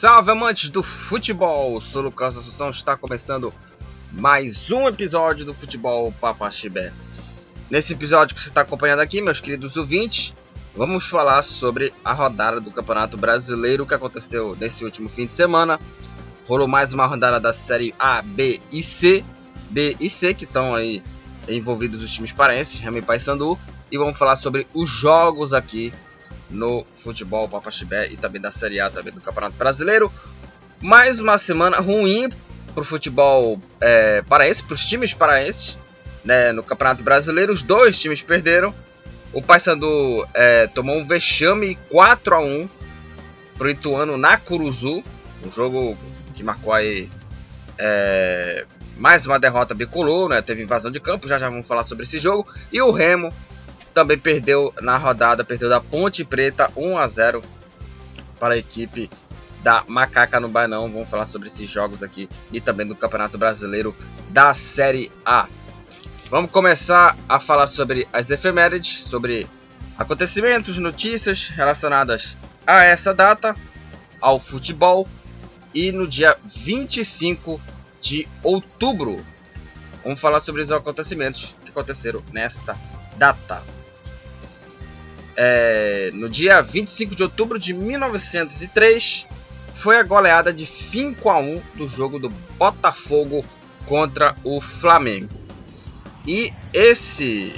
Salve amantes do futebol! Sou Lucas Assunção, está começando mais um episódio do Futebol Papaxibé. Nesse episódio que você está acompanhando aqui, meus queridos ouvintes, vamos falar sobre a rodada do Campeonato Brasileiro que aconteceu nesse último fim de semana. Rolou mais uma rodada da Série A, B e C. B e C que estão aí envolvidos os times paraenses, Remy Paysandu. E vamos falar sobre os jogos aqui no futebol Papaxibé e também da Série A, também do Campeonato Brasileiro. Mais uma semana ruim para o futebol é, paraense, para os times paraenses, né, no Campeonato Brasileiro. Os dois times perderam. O Paysandu é, tomou um vexame 4 a 1 para o Ituano na Curuzu, um jogo que marcou aí é, mais uma derrota bicolor, né? Teve invasão de campo, já já vamos falar sobre esse jogo. E o Remo também perdeu na rodada, perdeu da Ponte Preta 1 a 0 para a equipe da Macaca no Bainão. Vamos falar sobre esses jogos aqui e também do Campeonato Brasileiro da Série A. Vamos começar a falar sobre as efemérides, sobre acontecimentos, notícias relacionadas a essa data, ao futebol e no dia 25 de outubro. Vamos falar sobre os acontecimentos que aconteceram nesta data é, no dia 25 de outubro de 1903, foi a goleada de 5 a 1 do jogo do Botafogo contra o Flamengo. E esse,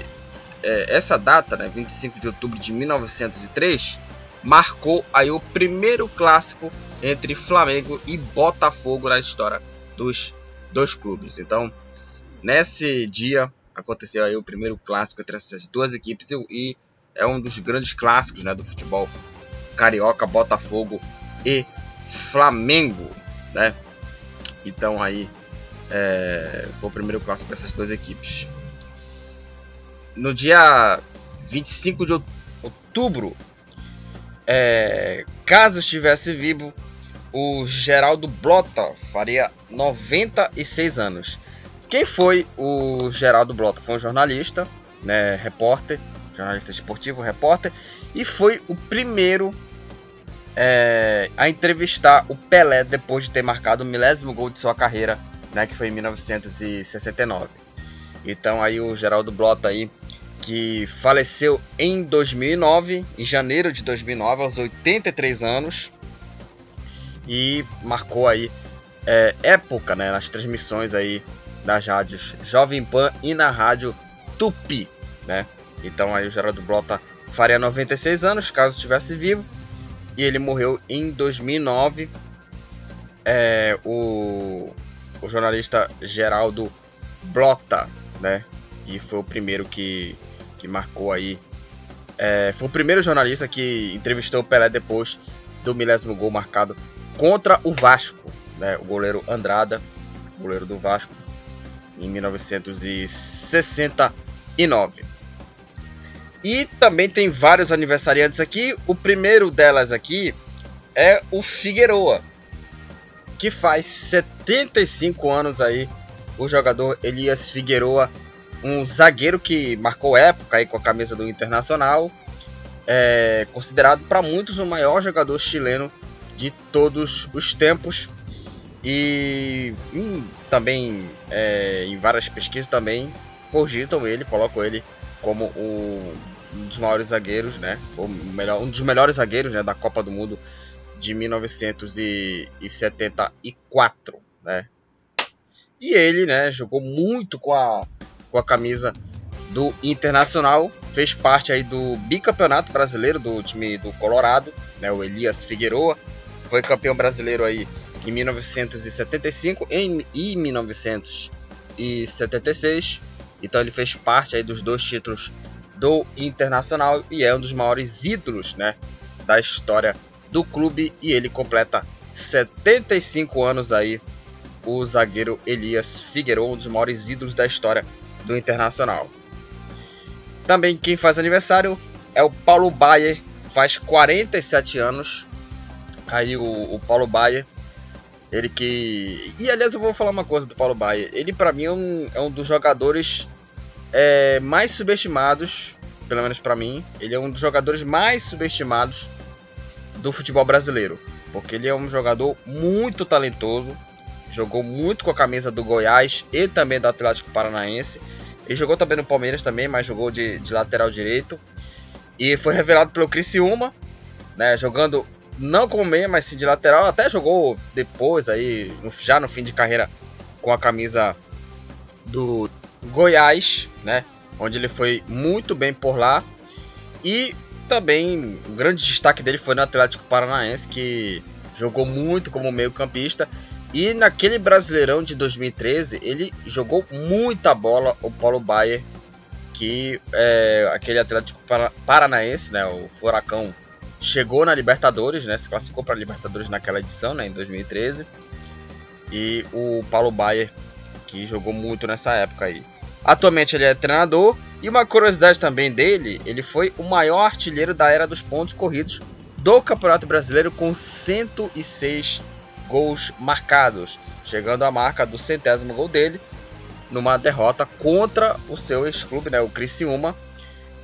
é, essa data, né, 25 de outubro de 1903, marcou aí o primeiro clássico entre Flamengo e Botafogo na história dos dois clubes. Então, nesse dia aconteceu aí o primeiro clássico entre essas duas equipes e é um dos grandes clássicos né, do futebol carioca, Botafogo e Flamengo, né? Então aí é, foi o primeiro clássico dessas duas equipes. No dia 25 de outubro, é, caso estivesse vivo, o Geraldo Blota faria 96 anos. Quem foi o Geraldo Blota? Foi um jornalista, né, repórter, jornalista esportivo, repórter, e foi o primeiro é, a entrevistar o Pelé depois de ter marcado o milésimo gol de sua carreira, né, que foi em 1969. Então aí o Geraldo Blota aí que faleceu em 2009, em janeiro de 2009, aos 83 anos, e marcou aí é, época, né, nas transmissões aí das rádios Jovem Pan e na rádio Tupi, né? Então aí o Geraldo Blota faria 96 anos, caso estivesse vivo. E ele morreu em 2009. É, o, o jornalista Geraldo Blota, né? E foi o primeiro que, que marcou aí. É, foi o primeiro jornalista que entrevistou o Pelé depois do milésimo gol marcado contra o Vasco, né? O goleiro Andrada, goleiro do Vasco, em 1969. E também tem vários aniversariantes aqui. O primeiro delas aqui é o Figueroa, que faz 75 anos aí. O jogador Elias Figueroa, um zagueiro que marcou época aí com a camisa do Internacional, é considerado para muitos o maior jogador chileno de todos os tempos e também é, em várias pesquisas também cogitam ele, colocam ele como o um dos maiores zagueiros, né? Foi melhor, um dos melhores zagueiros né, da Copa do Mundo de 1974, né? E ele, né, jogou muito com a, com a camisa do Internacional, fez parte aí do bicampeonato brasileiro do time do Colorado, né, o Elias Figueroa, foi campeão brasileiro aí em 1975 em, e 1976. Então ele fez parte aí dos dois títulos do Internacional e é um dos maiores ídolos né, da história do clube e ele completa 75 anos aí o zagueiro Elias Figueiredo, um dos maiores ídolos da história do Internacional. Também quem faz aniversário é o Paulo Baier, faz 47 anos. Aí o, o Paulo Baier, ele que. E aliás, eu vou falar uma coisa do Paulo Baier. Ele, para mim, é um, é um dos jogadores é, mais subestimados, pelo menos para mim. Ele é um dos jogadores mais subestimados do futebol brasileiro, porque ele é um jogador muito talentoso, jogou muito com a camisa do Goiás e também do Atlético Paranaense. Ele jogou também no Palmeiras também, mas jogou de, de lateral direito. E foi revelado pelo Criciúma, né, jogando não como meia, mas sim de lateral. Até jogou depois aí, já no fim de carreira, com a camisa do Goiás, né, onde ele foi muito bem por lá. E também o grande destaque dele foi no Atlético Paranaense, que jogou muito como meio-campista. E naquele Brasileirão de 2013, ele jogou muita bola, o Paulo Baier, que é aquele Atlético Paranaense, né, o Furacão, chegou na Libertadores, né, se classificou para a Libertadores naquela edição, né, em 2013. E o Paulo Baier, que jogou muito nessa época aí. Atualmente ele é treinador e uma curiosidade também dele, ele foi o maior artilheiro da era dos pontos corridos do Campeonato Brasileiro com 106 gols marcados, chegando à marca do centésimo gol dele numa derrota contra o seu ex-clube, né, o Criciúma,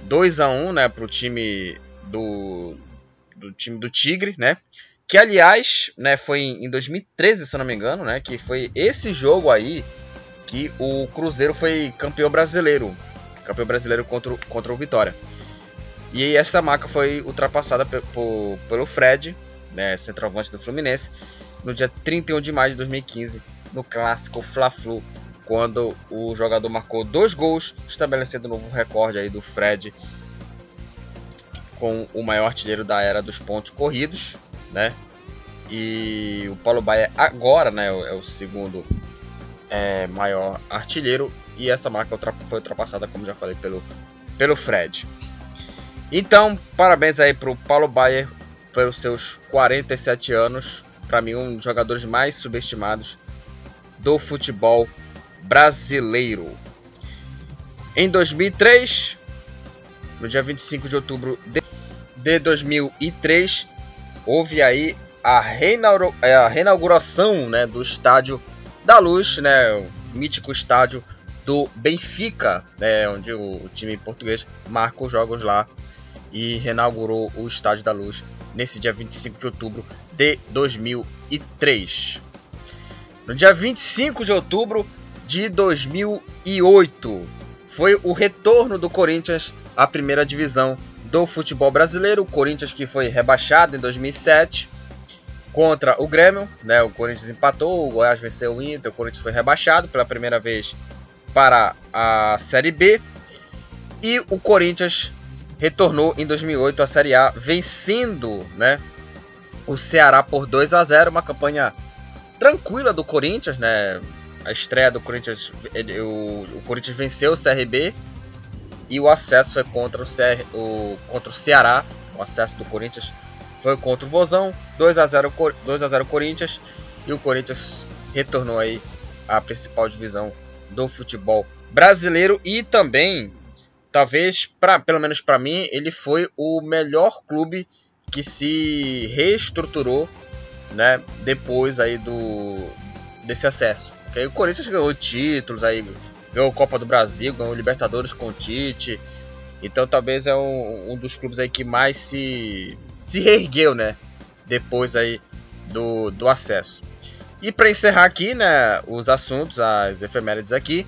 2 a 1, né, para o time do, do time do Tigre, né? Que aliás, né, foi em 2013, se não me engano, né, que foi esse jogo aí que o Cruzeiro foi campeão brasileiro. Campeão brasileiro contra, contra o Vitória. E aí essa marca foi ultrapassada pelo Fred, né, centroavante do Fluminense, no dia 31 de maio de 2015, no clássico Fla-Flu, quando o jogador marcou dois gols, estabelecendo um novo recorde aí do Fred com o maior artilheiro da era dos pontos corridos, né? E o Paulo Baia agora, né, é o segundo é, maior artilheiro e essa marca foi ultrapassada, como já falei, pelo, pelo Fred. Então, parabéns aí para o Paulo Baier pelos seus 47 anos. Para mim, um dos jogadores mais subestimados do futebol brasileiro. Em 2003, no dia 25 de outubro de 2003, houve aí a, reinauguração né, do estádio da Luz, né, o mítico estádio do Benfica, né, onde o, time português marca os jogos lá e reinaugurou o Estádio da Luz nesse dia 25 de outubro de 2003. No dia 25 de outubro de 2008 foi o retorno do Corinthians à primeira divisão do futebol brasileiro. O Corinthians que foi rebaixado em 2007 contra o Grêmio, né? O Corinthians empatou, o Goiás venceu o Inter, o Corinthians foi rebaixado pela primeira vez para a Série B. E o Corinthians retornou em 2008 à Série A, vencendo, né, o Ceará por 2 a 0, uma campanha tranquila do Corinthians, né? A estreia do Corinthians, o, o, Corinthians venceu o CRB e o acesso foi contra o, CR, o, contra o Ceará. O acesso do Corinthians foi contra o Vozão, 2 a 0 2 a 0 Corinthians e o Corinthians retornou aí à principal divisão do futebol brasileiro e também talvez para pelo menos para mim ele foi o melhor clube que se reestruturou, né, depois aí do desse acesso. Porque aí o Corinthians ganhou títulos aí, ganhou Copa do Brasil, ganhou Libertadores com o Tite. Então talvez é um, um dos clubes aí que mais se se reergueu, né? Depois aí do, do acesso. E para encerrar aqui, né, os assuntos, as efemérides aqui,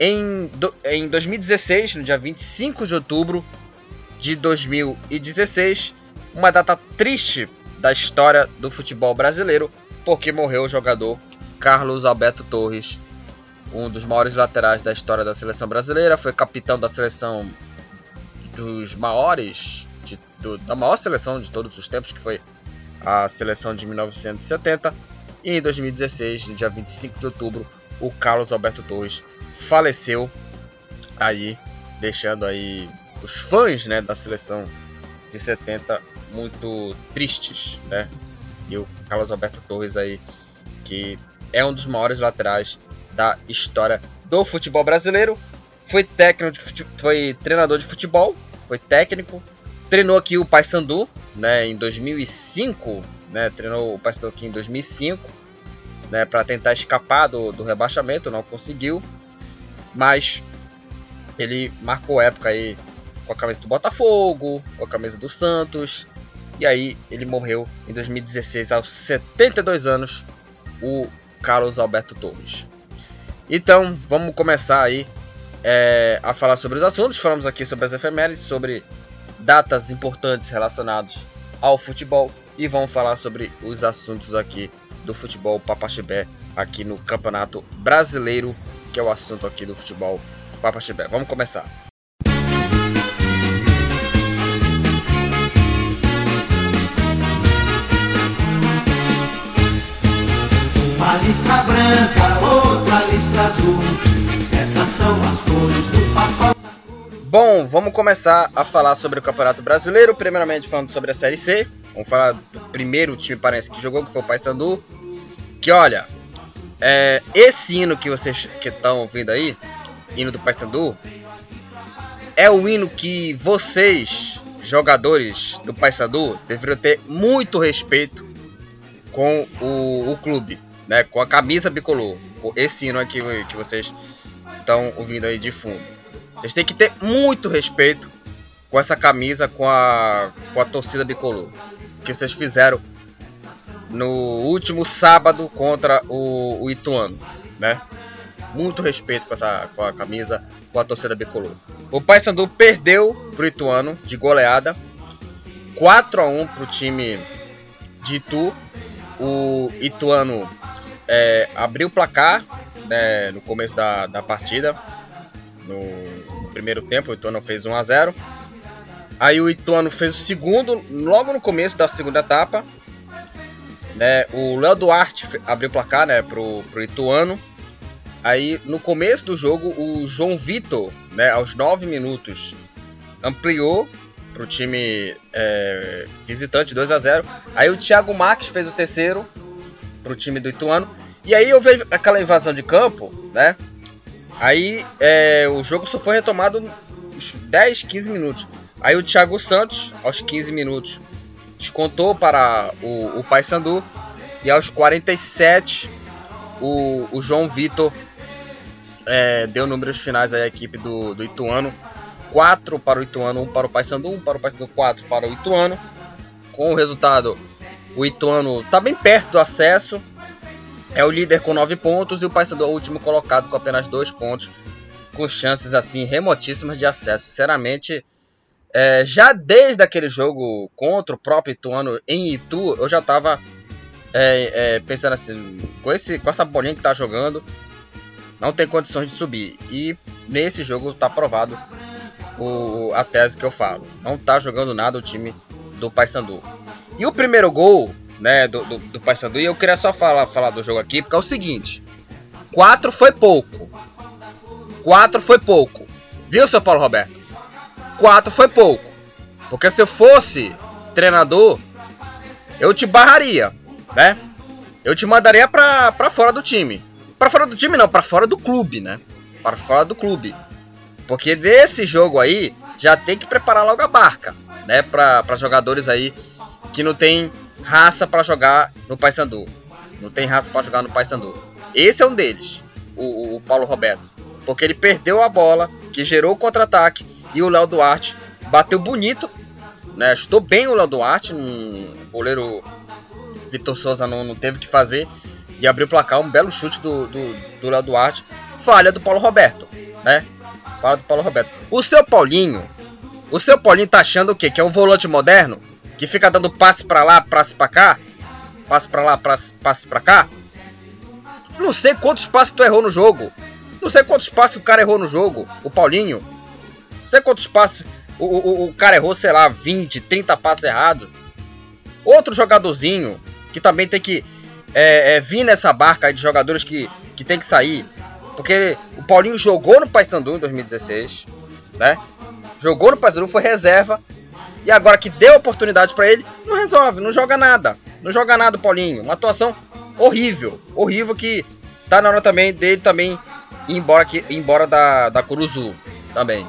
em, do, em 2016, no dia 25 de outubro de 2016, uma data triste da história do futebol brasileiro, porque morreu o jogador Carlos Alberto Torres, um dos maiores laterais da história da seleção brasileira, foi capitão da seleção dos maiores de, do, da maior seleção de todos os tempos, que foi a seleção de 1970. E em 2016, no dia 25 de outubro, o Carlos Alberto Torres faleceu aí, deixando aí os fãs né, da seleção de 70 muito tristes, né? E o Carlos Alberto Torres aí, que é um dos maiores laterais da história do futebol brasileiro, foi técnico, de, foi treinador de futebol, foi técnico, treinou aqui o Paysandu, né, em 2005, né, treinou o Paysandu aqui em 2005, né, para tentar escapar do, do rebaixamento, não conseguiu, mas ele marcou época aí com a camisa do Botafogo, com a camisa do Santos, E aí ele morreu em 2016 aos 72 anos, o Carlos Alberto Torres. Então, vamos começar aí é, a falar sobre os assuntos. Falamos aqui sobre as efemérides, sobre datas importantes relacionadas ao futebol e vamos falar sobre os assuntos aqui do futebol Papaxibé aqui no Campeonato Brasileiro, que é o assunto aqui do futebol Papaxibé. Vamos começar. Uma listra branca, outra listra azul. Essas são as cores do pacote. Bom, vamos começar a falar sobre o Campeonato Brasileiro. Primeiramente falando sobre a Série C. Vamos falar do primeiro time parece que jogou, que foi o Paysandu. Que olha, é, esse hino que vocês que estão ouvindo aí, hino do Paysandu, é o hino que vocês, jogadores do Paysandu, deveriam ter muito respeito com o, o clube, né? Com a camisa bicolor. Esse hino aqui que vocês estão ouvindo aí de fundo. Vocês têm que ter muito respeito com essa camisa, com a, com a torcida bicolor. Que vocês fizeram no último sábado contra o, o Ituano, né? Muito respeito com essa com a camisa, com a torcida bicolor. O Paysandu perdeu pro Ituano de goleada, 4 a 1 pro time de Itu. O Ituano é, abriu o placar né, no começo da, da partida, no, primeiro tempo, o Ituano fez 1 a 0. Aí o Ituano fez o segundo, logo no começo da segunda etapa, né? O Léo Duarte abriu o placar né, pro, pro Ituano. Aí no começo do jogo, o João Vitor, né, aos 9 minutos, ampliou para o time é, visitante 2 a 0 Aí o Thiago Marques fez o terceiro para o time do Ituano. E aí houve aquela invasão de campo, né? Aí é, o jogo só foi retomado uns 10, 15 minutos. Aí o Thiago Santos, aos 15 minutos, descontou para o, o Paysandu. E aos 47, o, o João Vitor é, deu números finais à equipe do, do Ituano. 4 para o Ituano, 1 para o Paysandu, 1 para o Paysandu, 4 para o Ituano. Com o resultado, o Ituano está bem perto do acesso. É o líder com 9 pontos e o Paysandu é o último colocado com apenas 2 pontos. Com chances assim remotíssimas de acesso. Sinceramente, é, já desde aquele jogo contra o próprio Ituano em Itu, eu já tava é, é, pensando assim, com, esse, com essa bolinha que tá jogando, não tem condições de subir. E nesse jogo tá provado o, a tese que eu falo. Não tá jogando nada o time do Paysandu. E o primeiro gol né, do, do, do Paysandu, e eu queria só falar, falar do jogo aqui, porque é o seguinte: 4 foi pouco. 4 foi pouco. Viu, seu Paulo Roberto? 4 foi pouco. Porque se eu fosse treinador, eu te barraria, né? Eu te mandaria pra, pra fora do time. Pra fora do time não, pra fora do clube, né? Para fora do clube. Porque desse jogo aí, já tem que preparar logo a barca, né? Pra, pra jogadores aí que não tem raça para jogar no Paysandu. Não tem raça para jogar no Paysandu. Esse é um deles, o, o Paulo Roberto. Porque ele perdeu a bola, que gerou o contra-ataque, e o Léo Duarte bateu bonito, né? Chutou bem o Léo Duarte, um goleiro Vitor Souza não, não teve que fazer e abriu o placar, um belo chute do, do, do Léo Duarte. Falha do Paulo Roberto, né? Falha do Paulo Roberto. O seu Paulinho, o seu Paulinho tá achando o quê? Que é um volante moderno? Que fica dando passe para lá, passe para cá? Passe para lá, passe, para cá? Não sei quantos passes tu errou no jogo. Não sei quantos passes o cara errou no jogo, o Paulinho. Não sei quantos passes o, o, o cara errou, sei lá, 20, 30 passes errados. Outro jogadorzinho que também tem que é, é, vir nessa barca de jogadores que, que tem que sair. Porque o Paulinho jogou no Paysandu em 2016, né? Jogou no Paysandu, foi reserva. E agora que deu oportunidade para ele, não resolve, não joga nada. Não joga nada Paulinho. Uma atuação horrível. Horrível que tá na hora também dele também ir embora, ir embora da, da Curuzu também.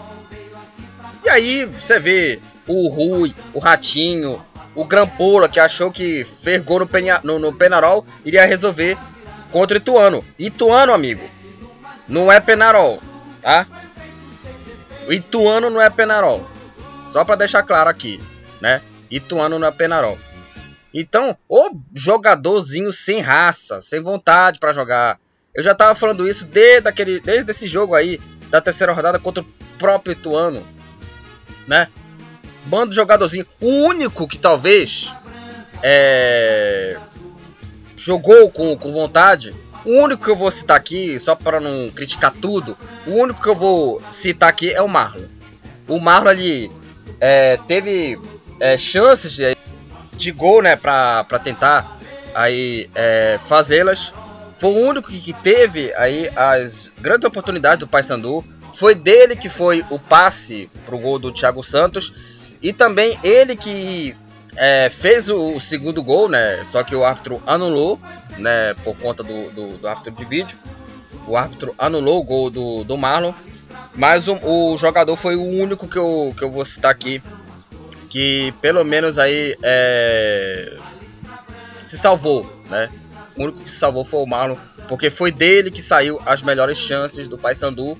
E aí você vê o Rui, o Ratinho, o Grampola, que achou que fergou no, Penha, no, no Penarol, iria resolver contra o Ituano. Ituano, amigo, não é Penarol, tá? O Ituano não é Penarol. Só para deixar claro aqui, né? Ituano não é Penarol. Então, o jogadorzinho sem raça, sem vontade para jogar. Eu já tava falando isso desde, aquele, desde esse jogo aí, da terceira rodada contra o próprio Ituano. Né? Bando jogadorzinho. O único que talvez é, jogou com, com vontade. O único que eu vou citar aqui, só para não criticar tudo, o único que eu vou citar aqui é o Marlon. O Marlon ali é, teve é, chances de, de, gol, né, para tentar aí é, fazê-las. Foi o único que teve aí as grandes oportunidades do Paysandu. Foi dele que foi o passe pro gol do Thiago Santos e também ele que é, fez o, o, segundo gol, né? Só que o árbitro anulou, né? Por conta do, do, do árbitro de vídeo. O árbitro anulou o gol do, do Marlon. Mas o, o, jogador foi o único que eu, que eu vou citar aqui. Que pelo menos aí é, se salvou, né? O único que se salvou foi o Marlon. Porque foi dele que saiu as melhores chances do Paysandu.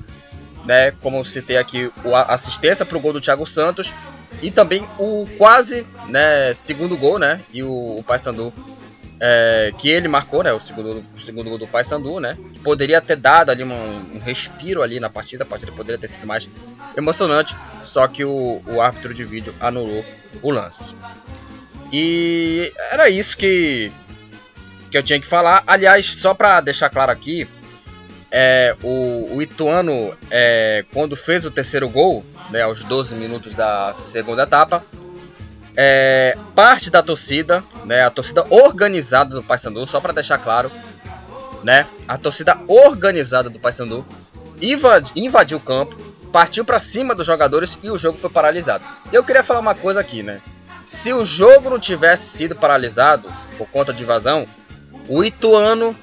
Né, como eu citei aqui, a assistência para o gol do Thiago Santos e também o quase né, segundo gol, né? E o, o Paysandu é, que ele marcou, né? O segundo, segundo gol do Paysandu, né? Que poderia ter dado ali um, um, respiro ali na partida, a partida poderia ter sido mais emocionante, só que o, o árbitro de vídeo anulou o lance. E era isso que, que eu tinha que falar. Aliás, só para deixar claro aqui, é, o, o Ituano, é, quando fez o terceiro gol, né, aos 12 minutos da segunda etapa. É, parte da torcida, né, a torcida organizada do Paysandu, só para deixar claro, né, a torcida organizada do Paysandu invadiu o campo, partiu para cima dos jogadores e o jogo foi paralisado. Eu queria falar uma coisa aqui, né? Se o jogo não tivesse sido paralisado por conta de invasão, o Ituano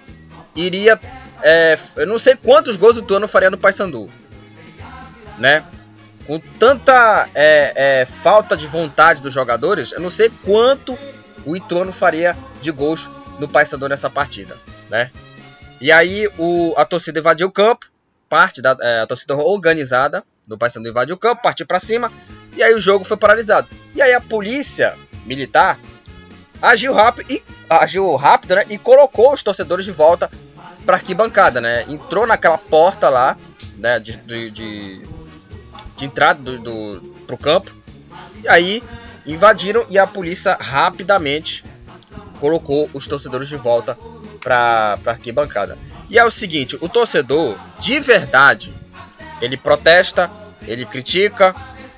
iria. É, eu não sei quantos gols o Ituano faria no Paysandu, né? Com tanta é, é, falta de vontade dos jogadores, eu não sei quanto o Ituano faria de gols no Paysandu nessa partida, né? E aí o, a torcida invadiu o campo, parte da é, a torcida organizada do Paysandu invadiu o campo, partiu para cima e aí o jogo foi paralisado. E aí a polícia militar agiu rápido e agiu rápido, né? E colocou os torcedores de volta para arquibancada, né? Entrou naquela porta lá, né? de, de, de de entrada do, do, pro campo. E aí invadiram e a polícia rapidamente colocou os torcedores de volta para a arquibancada. E é o seguinte, o torcedor de verdade, ele protesta, ele critica,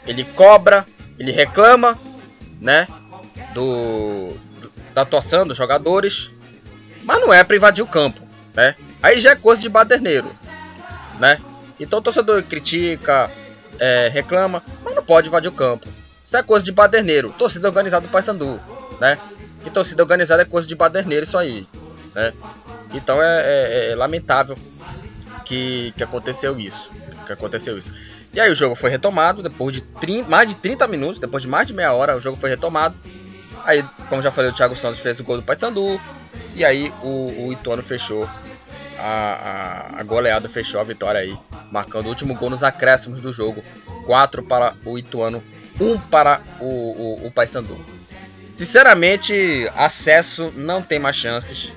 ele cobra, ele reclama, né, do, do da atuação dos jogadores, mas não é para invadir o campo, né? Aí já é coisa de baderneiro, né? Então o torcedor critica, é, reclama, mas não pode invadir o campo. Isso é coisa de baderneiro. Torcida organizada do Paysandu, né? E torcida organizada é coisa de baderneiro isso aí, né? Então é, é, é lamentável que, que aconteceu isso. Que aconteceu isso. E aí o jogo foi retomado depois de 30, mais de 30 minutos, depois de mais de meia hora, o jogo foi retomado. Aí, como já falei, o Thiago Santos fez o gol do Paysandu. E aí o, o Ituano fechou a, a, a, goleada, fechou a vitória aí marcando o último gol nos acréscimos do jogo. 4 para o Ituano, 1 para o, o, o Paysandu. Sinceramente, acesso não tem mais chances.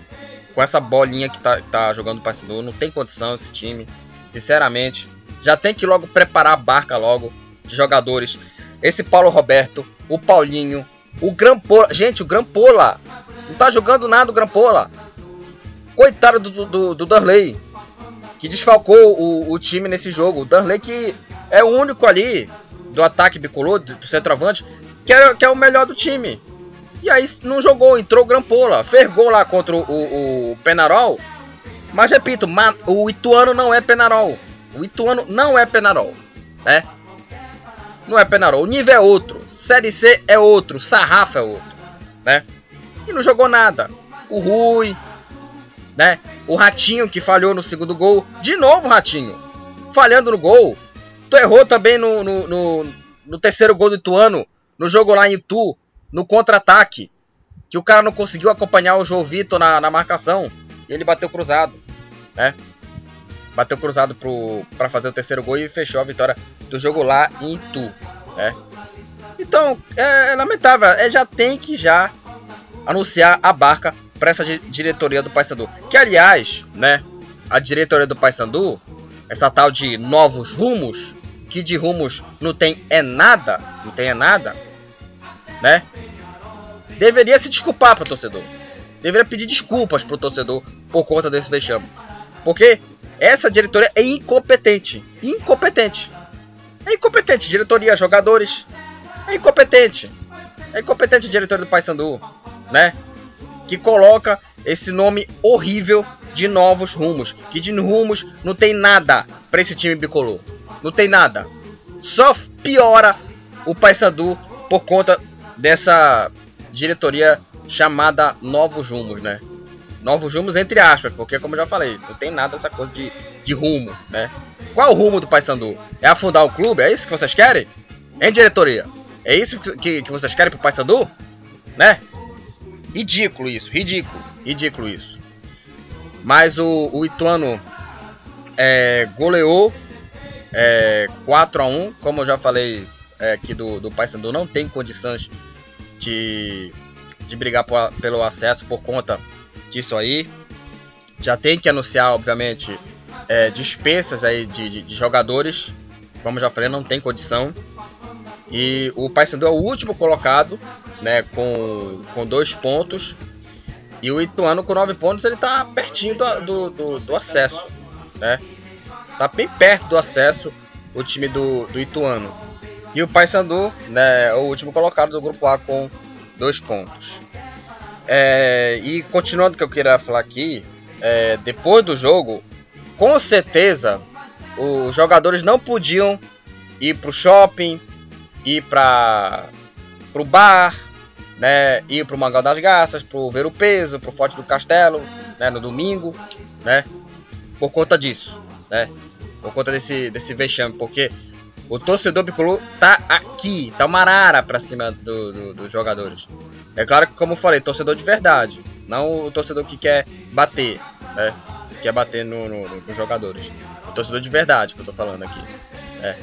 Com essa bolinha que tá, tá jogando o Paysandu, não tem condição esse time. Sinceramente, já tem que logo preparar a barca logo de jogadores. Esse Paulo Roberto, o Paulinho, o Grampola. Gente, o Grampola. Não tá jogando nada o Grampola. Coitado do, do, do Darley que desfalcou o, o time nesse jogo. O Darley que é o único ali do ataque bicolor, do centroavante, que é, que é o melhor do time. E aí não jogou, entrou Grampola, fez gol lá contra o, o, Penarol. Mas repito, o Ituano não é Penarol. O Ituano não é Penarol, né? Não é Penarol. O nível é outro. Série C é outro. Sarrafa é outro, né? E não jogou nada. O Rui, né? O Ratinho que falhou no segundo gol. De novo, Ratinho. Falhando no gol. Tu errou também no, no, no, no terceiro gol do Ituano. No jogo lá em Itu. No contra-ataque. Que o cara não conseguiu acompanhar o João Vitor na, na marcação. E ele bateu cruzado. Né? Bateu cruzado para fazer o terceiro gol e fechou a vitória do jogo lá em Itu. Né? Então, é, é lamentável. É, já tem que já anunciar a barca para essa diretoria do Paysandu. Que, aliás, né, a diretoria do Paysandu, essa tal de novos rumos, que de rumos não tem é nada, não tem é nada, né? Deveria se desculpar para o torcedor. Deveria pedir desculpas para o torcedor por conta desse vexame. Porque essa diretoria é incompetente. Incompetente. É incompetente. Diretoria, jogadores. É incompetente. É incompetente diretoria do Paysandu, né? Que coloca esse nome horrível de novos rumos. Que de rumos não tem nada para esse time bicolor. Não tem nada. Só piora o Paysandu por conta dessa diretoria chamada Novos Rumos, né? Novos rumos entre aspas, porque como eu já falei, não tem nada essa coisa de, de rumo, né? Qual o rumo do Paysandu? É afundar o clube? É isso que vocês querem? Em diretoria? É isso que, que vocês querem pro Paysandu? Né? Ridículo isso, ridículo, ridículo isso. Mas o, o Ituano é, goleou é, 4 a 1 como eu já falei é, aqui do, do Paysandu, não tem condições de, de brigar por, pelo acesso por conta disso aí. Já tem que anunciar, obviamente, é, dispensas aí de, de, de, jogadores. Como já falei, não tem condição. E o Paysandu é o último colocado, né, com, com dois pontos. E o Ituano com nove pontos, ele tá pertinho do, do, do, do acesso, né? Tá bem perto do acesso o time do, do Ituano. E o Paysandu, né, é o último colocado do grupo A com dois pontos. É, e continuando o que eu queria falar aqui, é, depois do jogo, com certeza os jogadores não podiam ir pro shopping, ir para pro bar, né, ir pro Mangal das Garças, pro Ver o Peso, pro Forte do Castelo, né, no domingo, né, por conta disso, né, por conta desse, desse vexame, porque o torcedor bicolor tá aqui, tá uma arara pra cima do, do, dos jogadores. É claro que, como eu falei, torcedor de verdade. Não o torcedor que quer bater, né? Que quer bater no, no, nos jogadores. O torcedor de verdade que eu tô falando aqui. É.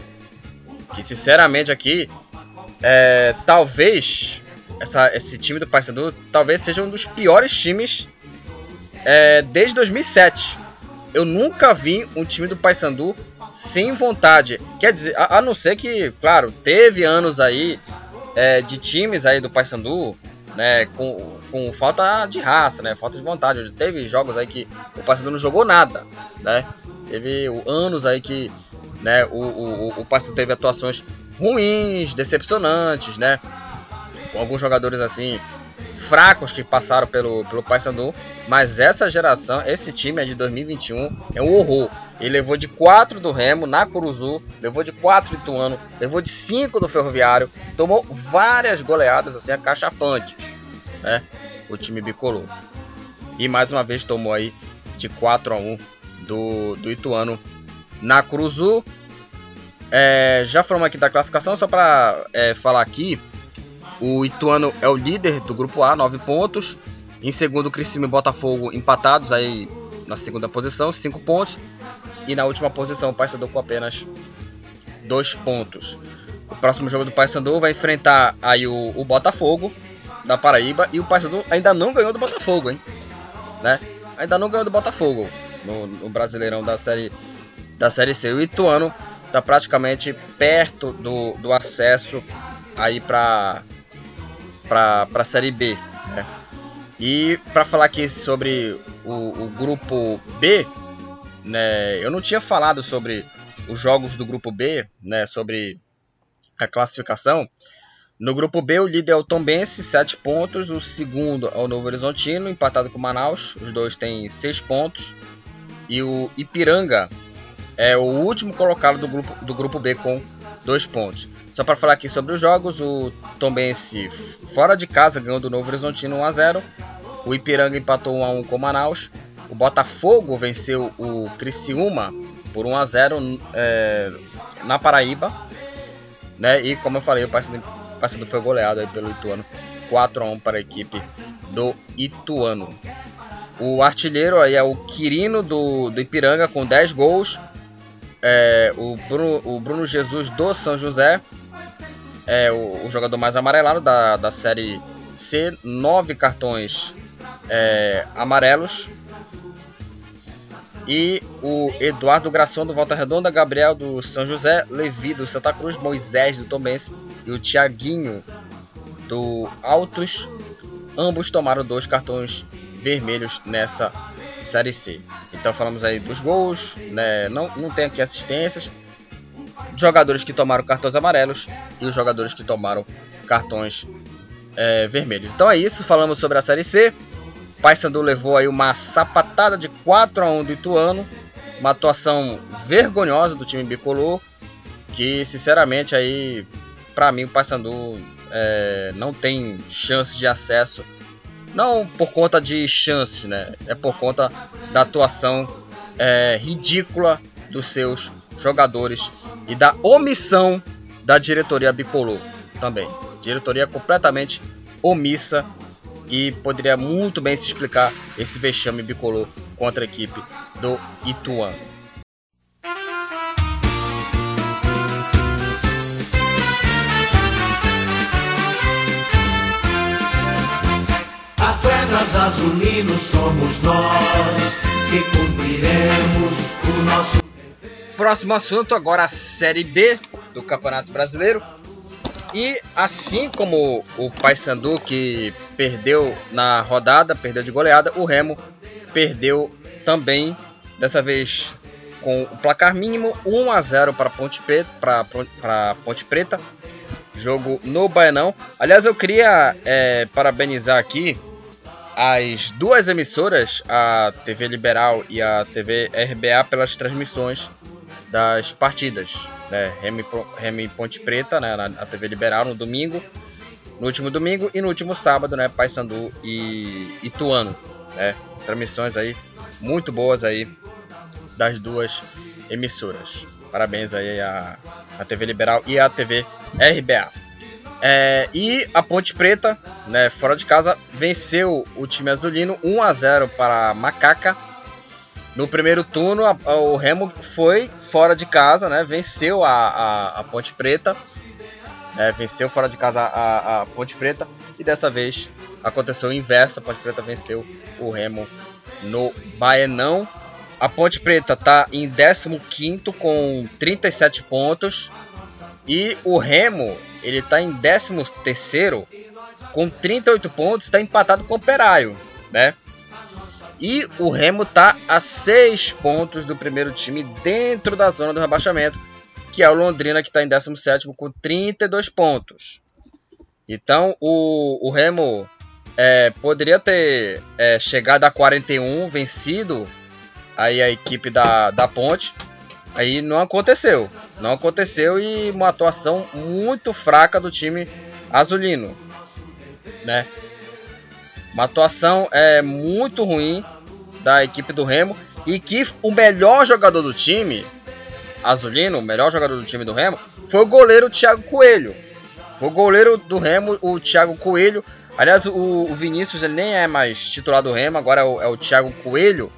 Que, sinceramente, aqui, é, talvez essa, esse time do Paysandu talvez seja um dos piores times é, desde 2007. Eu nunca vi um time do Paysandu sem vontade. Quer dizer, a, a não ser que, claro, teve anos aí é, de times aí do Paysandu, né, com, com falta de raça, né, falta de vontade. Teve jogos aí que o Paysandu não jogou nada, né? Teve anos aí que, né, o, o, o Paysandu teve atuações ruins, decepcionantes, né? Com alguns jogadores assim fracos que passaram pelo, pelo Paysandu, mas essa geração, esse time é de 2021, é um horror. Ele levou de 4 do Remo na Curuzu, levou de 4 do Ituano, levou de 5 do Ferroviário, tomou várias goleadas assim acachapantes, né? O time bicolor. E mais uma vez tomou aí de 4 a 1 do, do Ituano na Curuzu. É, já falamos aqui da classificação, só para é, falar aqui, o Ituano é o líder do grupo A, 9 pontos. Em segundo, Criciúma e Botafogo empatados aí na segunda posição, 5 pontos. E na última posição, o Paysandu com apenas 2 pontos. O próximo jogo do Paysandu vai enfrentar aí o, o, Botafogo da Paraíba. E o Paysandu ainda não ganhou do Botafogo, hein? Né? Ainda não ganhou do Botafogo no, no Brasileirão da série, da série C. O Ituano está praticamente perto do, do acesso aí para para a Série B. Né? E para falar aqui sobre o, o, grupo B, né, eu não tinha falado sobre os jogos do grupo B, né, sobre a classificação. No grupo B, o líder é o Tombense, 7 pontos. O segundo é o Novo Horizontino, empatado com o Manaus. Os dois têm 6 pontos. E o Ipiranga é o último colocado do grupo, do grupo B com 2 pontos. Só para falar aqui sobre os jogos, o Tombense fora de casa ganhou do Novo Horizontino 1 a 0. O Ipiranga empatou 1 a 1 com o Manaus. O Botafogo venceu o Criciúma por 1 a 0 é, na Paraíba, né? E como eu falei, o Paysandu foi goleado aí pelo Ituano 4 a 1 para a equipe do Ituano. O artilheiro aí é o Quirino do, do Ipiranga com 10 gols. É, o, Bruno, o Bruno Jesus do São José é o, o jogador mais amarelado da, da Série C, nove cartões é, amarelos. E o Eduardo Graçon do Volta Redonda, Gabriel do São José, Levi do Santa Cruz, Moisés do Tombense e o Thiaguinho do Altos. Ambos tomaram dois cartões vermelhos nessa Série C. Então falamos aí dos gols, né? não, não tem aqui assistências, jogadores que tomaram cartões amarelos e os jogadores que tomaram cartões é, vermelhos. Então é isso, falamos sobre a Série C. Paysandu levou aí uma sapatada de 4 a 1 do Ituano, uma atuação vergonhosa do time bicolor, que sinceramente aí para mim o Paysandu é, não tem chance de acesso, não por conta de chances, né? É por conta da atuação é, ridícula dos seus jogadores e da omissão da diretoria bicolor também. Diretoria completamente omissa e poderia muito bem se explicar esse vexame bicolor contra a equipe do Ituano. Apenas azulinos somos nós que cumpriremos o nosso. Próximo assunto agora a Série B do Campeonato Brasileiro. E assim como o Paysandu que perdeu na rodada, perdeu de goleada, o Remo perdeu também, dessa vez com o placar mínimo 1 a 0 para Ponte Preta, para Ponte Preta, jogo no Baianão. Aliás, eu queria é, parabenizar aqui as duas emissoras, a TV Liberal e a TV RBA, pelas transmissões das partidas. Né? Remy, Remy Ponte Preta, né? na, TV Liberal, no domingo, no último domingo e no último sábado, né? Paysandu e Ituano. Né? Transmissões aí muito boas aí das duas emissoras. Parabéns aí à, à TV Liberal e à TV RBA. É, e a Ponte Preta, né, fora de casa, venceu o time azulino 1 a 0 para Macaca no primeiro turno, a, a, o Remo foi fora de casa, né? Venceu a, a Ponte Preta. É, venceu fora de casa a, Ponte Preta. E dessa vez aconteceu o inverso. A Ponte Preta venceu o Remo no Baenão. A Ponte Preta está em 15 com 37 pontos. E o Remo ele está em 13 com 38 pontos. Está empatado com o Operário, né? E o Remo está a 6 pontos do primeiro time dentro da zona do rebaixamento, que é o Londrina, que está em 17 com 32 pontos. Então o, o Remo é, poderia ter é, chegado a 41, vencido aí a equipe da, da Ponte. Aí não aconteceu. Não aconteceu e uma atuação muito fraca do time azulino. Né? Uma atuação é, muito ruim da equipe do Remo e que o melhor jogador do time, Azulino, o melhor jogador do time do Remo, foi o goleiro Thiago Coelho. Foi o goleiro do Remo, o Thiago Coelho. Aliás, o, o Vinícius ele nem é mais titular do Remo, agora é o, é o Thiago Coelho,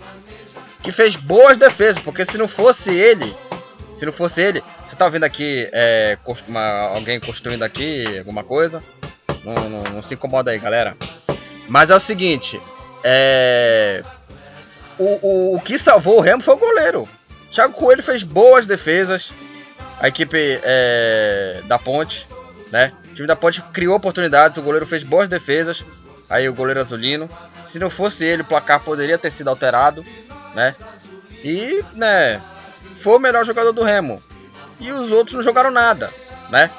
que fez boas defesas, porque se não fosse ele, se não fosse ele, você tá vendo aqui é, uma, alguém construindo aqui alguma coisa? Não, não, não se incomoda aí, galera. Mas é o seguinte, é... O, o, o que salvou o Remo foi o goleiro. Thiago Coelho fez boas defesas. A equipe é, da Ponte, né? O time da Ponte criou oportunidades, o goleiro fez boas defesas. Aí o goleiro azulino. Se não fosse ele, o placar poderia ter sido alterado, né? E, né, foi o melhor jogador do Remo. E os outros não jogaram nada, né?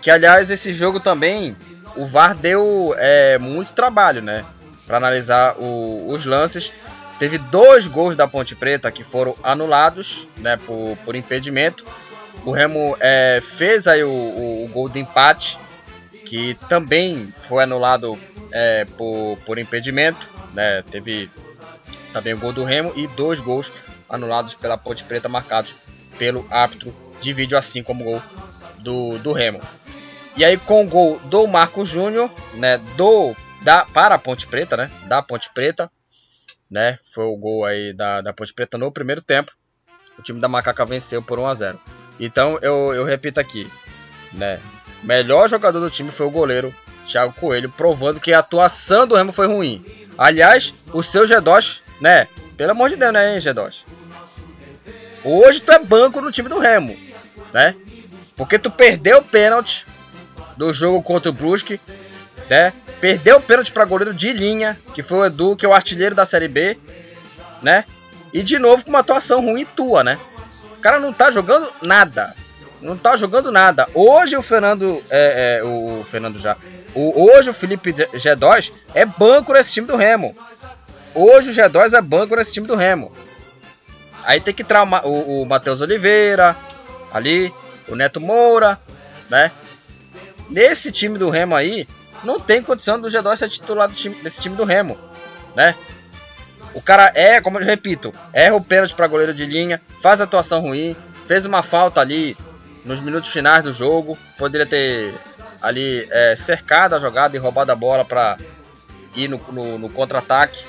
Que aliás, esse jogo também, o VAR deu é, muito trabalho, né? Para analisar o, os lances. Teve dois gols da Ponte Preta que foram anulados né, por, por impedimento. O Remo é, fez aí o, o, o, gol de empate, que também foi anulado é, por, por impedimento. Né? Teve também o gol do Remo e dois gols anulados pela Ponte Preta, marcados pelo árbitro de vídeo, assim como o gol do, do Remo. E aí com o gol do Marco Júnior, né, do da para a Ponte Preta, né, da Ponte Preta, né? Foi o gol aí da, da Ponte Preta no primeiro tempo. O time da Macaca venceu por 1 a 0. Então eu, eu repito aqui, né? melhor jogador do time foi o goleiro Thiago Coelho, provando que a atuação do Remo foi ruim. Aliás, o seu G2, né? Pelo amor de Deus, né, hein, G2? Hoje tu é banco no time do Remo, né? Porque tu perdeu o pênalti do jogo contra o Brusque, né? Perdeu o pênalti para goleiro de linha, que foi o Edu, que é o artilheiro da Série B, né? E de novo com uma atuação ruim tua, né? O cara não tá jogando nada. Não tá jogando nada. Hoje o Fernando. É, é, o Fernando já. O, hoje o Felipe G2 é banco nesse time do Remo. Hoje o G2 é banco nesse time do Remo. Aí tem que entrar o, o Matheus Oliveira, ali, o Neto Moura, né? Nesse time do Remo aí, não tem condição do G2 ser titular time, desse time do Remo, né? O cara é, como eu repito, erra o pênalti para goleiro de linha, faz atuação ruim, fez uma falta ali nos minutos finais do jogo, poderia ter ali é, cercado a jogada e roubado a bola para ir no, no, no contra-ataque.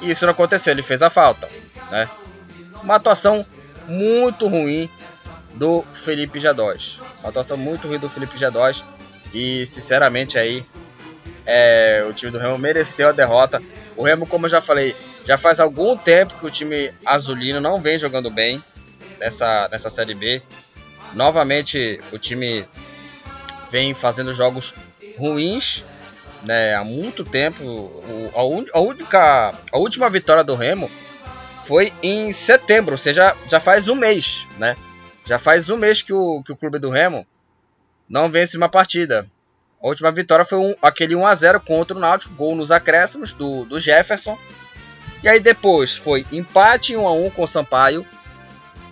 E isso não aconteceu, ele fez a falta, né? Uma atuação muito ruim do Felipe G2. Uma atuação muito ruim do Felipe G2. E sinceramente aí é, o time do Remo mereceu a derrota. O Remo, como eu já falei, já faz algum tempo que o time azulino não vem jogando bem nessa, nessa Série B. Novamente o time vem fazendo jogos ruins né, há muito tempo. A, a, única, a última vitória do Remo foi em setembro, ou seja, já faz um mês, né? Já faz um mês que o, que o clube do Remo não vence uma partida. A última vitória foi um, aquele 1x0 contra o Náutico, gol nos acréscimos do, do Jefferson. E aí depois foi empate 1x1 com o Sampaio,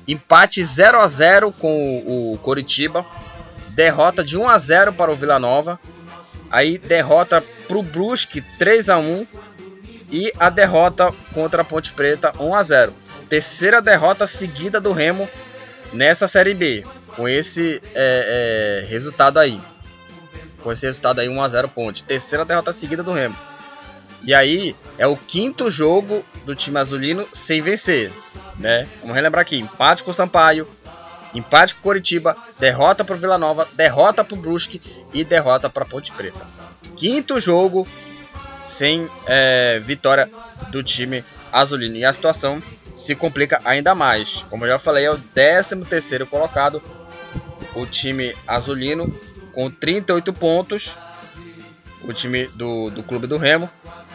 empate 0x0 com o, o Coritiba, derrota de 1x0 para o Vila Nova, aí derrota para o Brusque 3x1 e a derrota contra a Ponte Preta 1 a 0. Terceira derrota seguida do Remo nessa Série B, com esse é, é, resultado aí. Com esse resultado aí 1 a 0 Ponte. Terceira derrota seguida do Remo. E aí é o quinto jogo do time azulino sem vencer, né? Vamos relembrar aqui: empate com o Sampaio, empate com Coritiba, derrota para Vila Nova, derrota para o Brusque e derrota para Ponte Preta. Quinto jogo sem é, vitória do time azulino. E a situação se complica ainda mais. Como eu já falei, é o 13º colocado o time azulino com 38 pontos. O time do, do clube do Remo.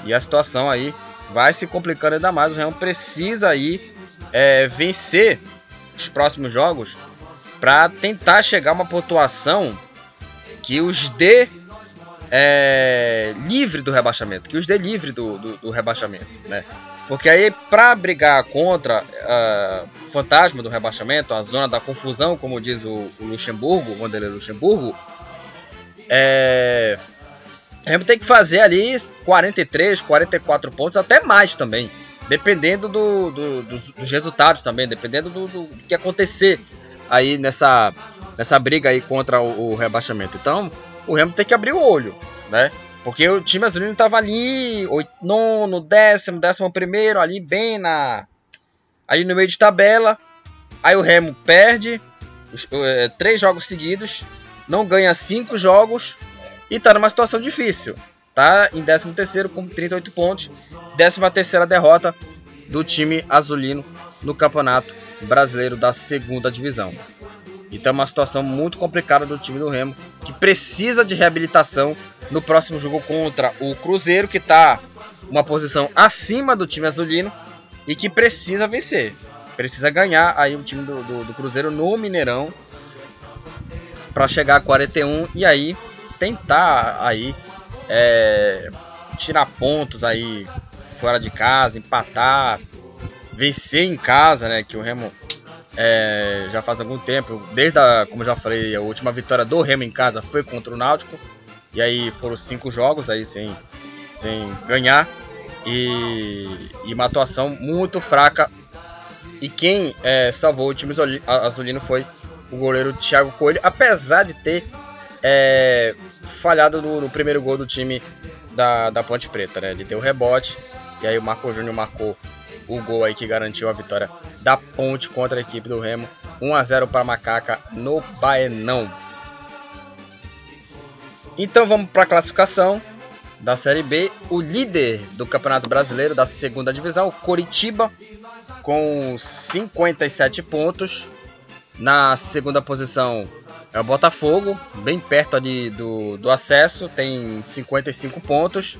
E a situação aí vai se complicando ainda mais. O Remo precisa aí é, vencer os próximos jogos para tentar chegar a uma pontuação que os dê é, livre do rebaixamento, que os dê livre do, do, do rebaixamento, né? Porque aí, para brigar contra uh, o fantasma do rebaixamento, a zona da confusão, como diz o, o Luxemburgo, o Vanderlei Luxemburgo, é, tem que fazer ali 43, 44 pontos, até mais também. Dependendo do, do, dos, dos, resultados também, dependendo do, do, que acontecer aí nessa, nessa briga aí contra o, o rebaixamento. Então, o Remo tem que abrir o olho, né? Porque o time azulino estava ali, nono, décimo, décimo primeiro, ali bem na. ali no meio de tabela. Aí o Remo perde os, é, três jogos seguidos, não ganha cinco jogos e está numa situação difícil. Tá em 13 terceiro com 38 pontos, 13 terceira derrota do time azulino no Campeonato Brasileiro da Segunda Divisão. Então é uma situação muito complicada do time do Remo, que precisa de reabilitação no próximo jogo contra o Cruzeiro, que está uma posição acima do time azulino e que precisa vencer. Precisa ganhar aí o time do, do, do Cruzeiro no Mineirão para chegar a 41 e aí tentar aí é, tirar pontos aí fora de casa, empatar, vencer em casa, né? Que o Remo é, já faz algum tempo, desde a, como já falei, a última vitória do Remo em casa foi contra o Náutico. E aí foram cinco jogos aí sem, sem ganhar. E, e uma atuação muito fraca. E quem é, salvou o time azulino foi o goleiro Thiago Coelho, apesar de ter é, falhado no, no, primeiro gol do time da, da Ponte Preta. Né? Ele deu rebote e aí o Marco Júnior marcou o gol aí que garantiu a vitória da Ponte contra a equipe do Remo. 1 a 0 para Macaca no Baenão. Então vamos para a classificação da Série B. O líder do Campeonato Brasileiro da segunda divisão, Coritiba, com 57 pontos. Na segunda posição é o Botafogo, bem perto ali do, do acesso, tem 55 pontos.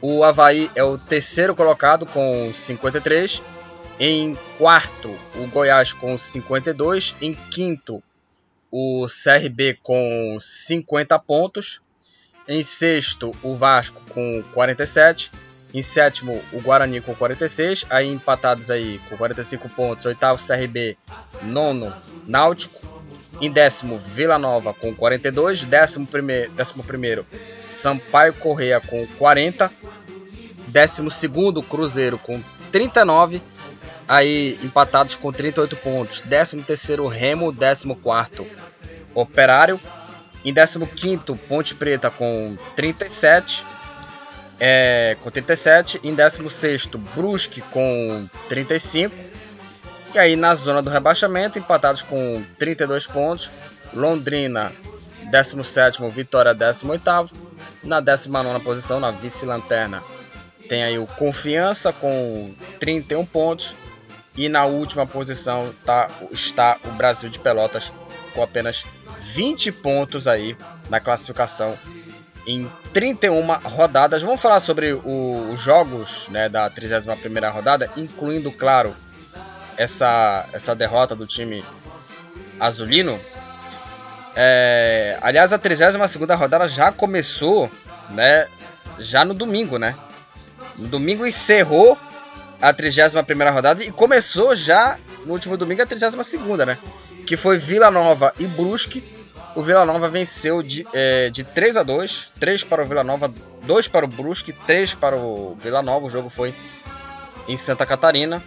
O Havaí é o terceiro colocado com 53. Em quarto, o Goiás com 52. Em quinto, o CRB com 50 pontos. Em sexto, o Vasco com 47. Em sétimo, o Guarani com 46. Aí empatados aí com 45 pontos. Oitavo, CRB. Nono, Náutico. Em décimo, Vila Nova com 42. Décimo primeiro, décimo primeiro Sampaio Correia com 40. Décimo segundo, Cruzeiro com 39 aí empatados com 38 pontos. 13 terceiro Remo, 14 quarto Operário. Em 15 Ponte Preta com 37. É, com 37. Em 16 Brusque com 35. E aí na zona do rebaixamento, empatados com 32 pontos. Londrina, 17 Vitória, 18 Na 19 posição, na vice-lanterna, tem aí o Confiança com 31 pontos. E na última posição tá, está o Brasil de Pelotas com apenas 20 pontos aí na classificação em 31 rodadas. Vamos falar sobre o, os jogos né, da 31ª rodada, incluindo, claro, essa, essa derrota do time azulino. É, aliás, a 32ª rodada já começou né, já no domingo, né? No domingo encerrou a 31 rodada e começou já no último domingo a 32 né? Que foi Vila Nova e Brusque. O Vila Nova venceu de, é, de 3 a 2 3 para o Vila Nova, 2 para o Brusque, 3 para o Vila Nova. O jogo foi em Santa Catarina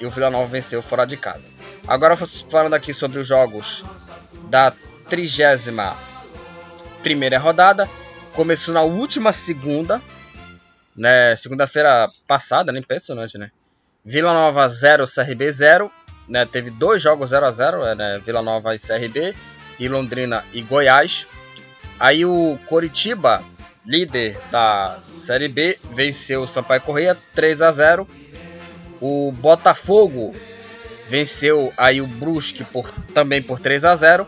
e o Vila Nova venceu fora de casa. Agora falando aqui sobre os jogos da 31 primeira rodada. Começou na última segunda, né, segunda-feira passada, né, impressionante, né? Vila Nova 0, CRB 0, né, teve dois jogos 0 a 0, é, né, Vila Nova e CRB, e Londrina e Goiás. Aí o Coritiba, líder da Série B, venceu o Sampaio Correia 3 a 0. O Botafogo venceu aí o Brusque por, também por 3 a 0.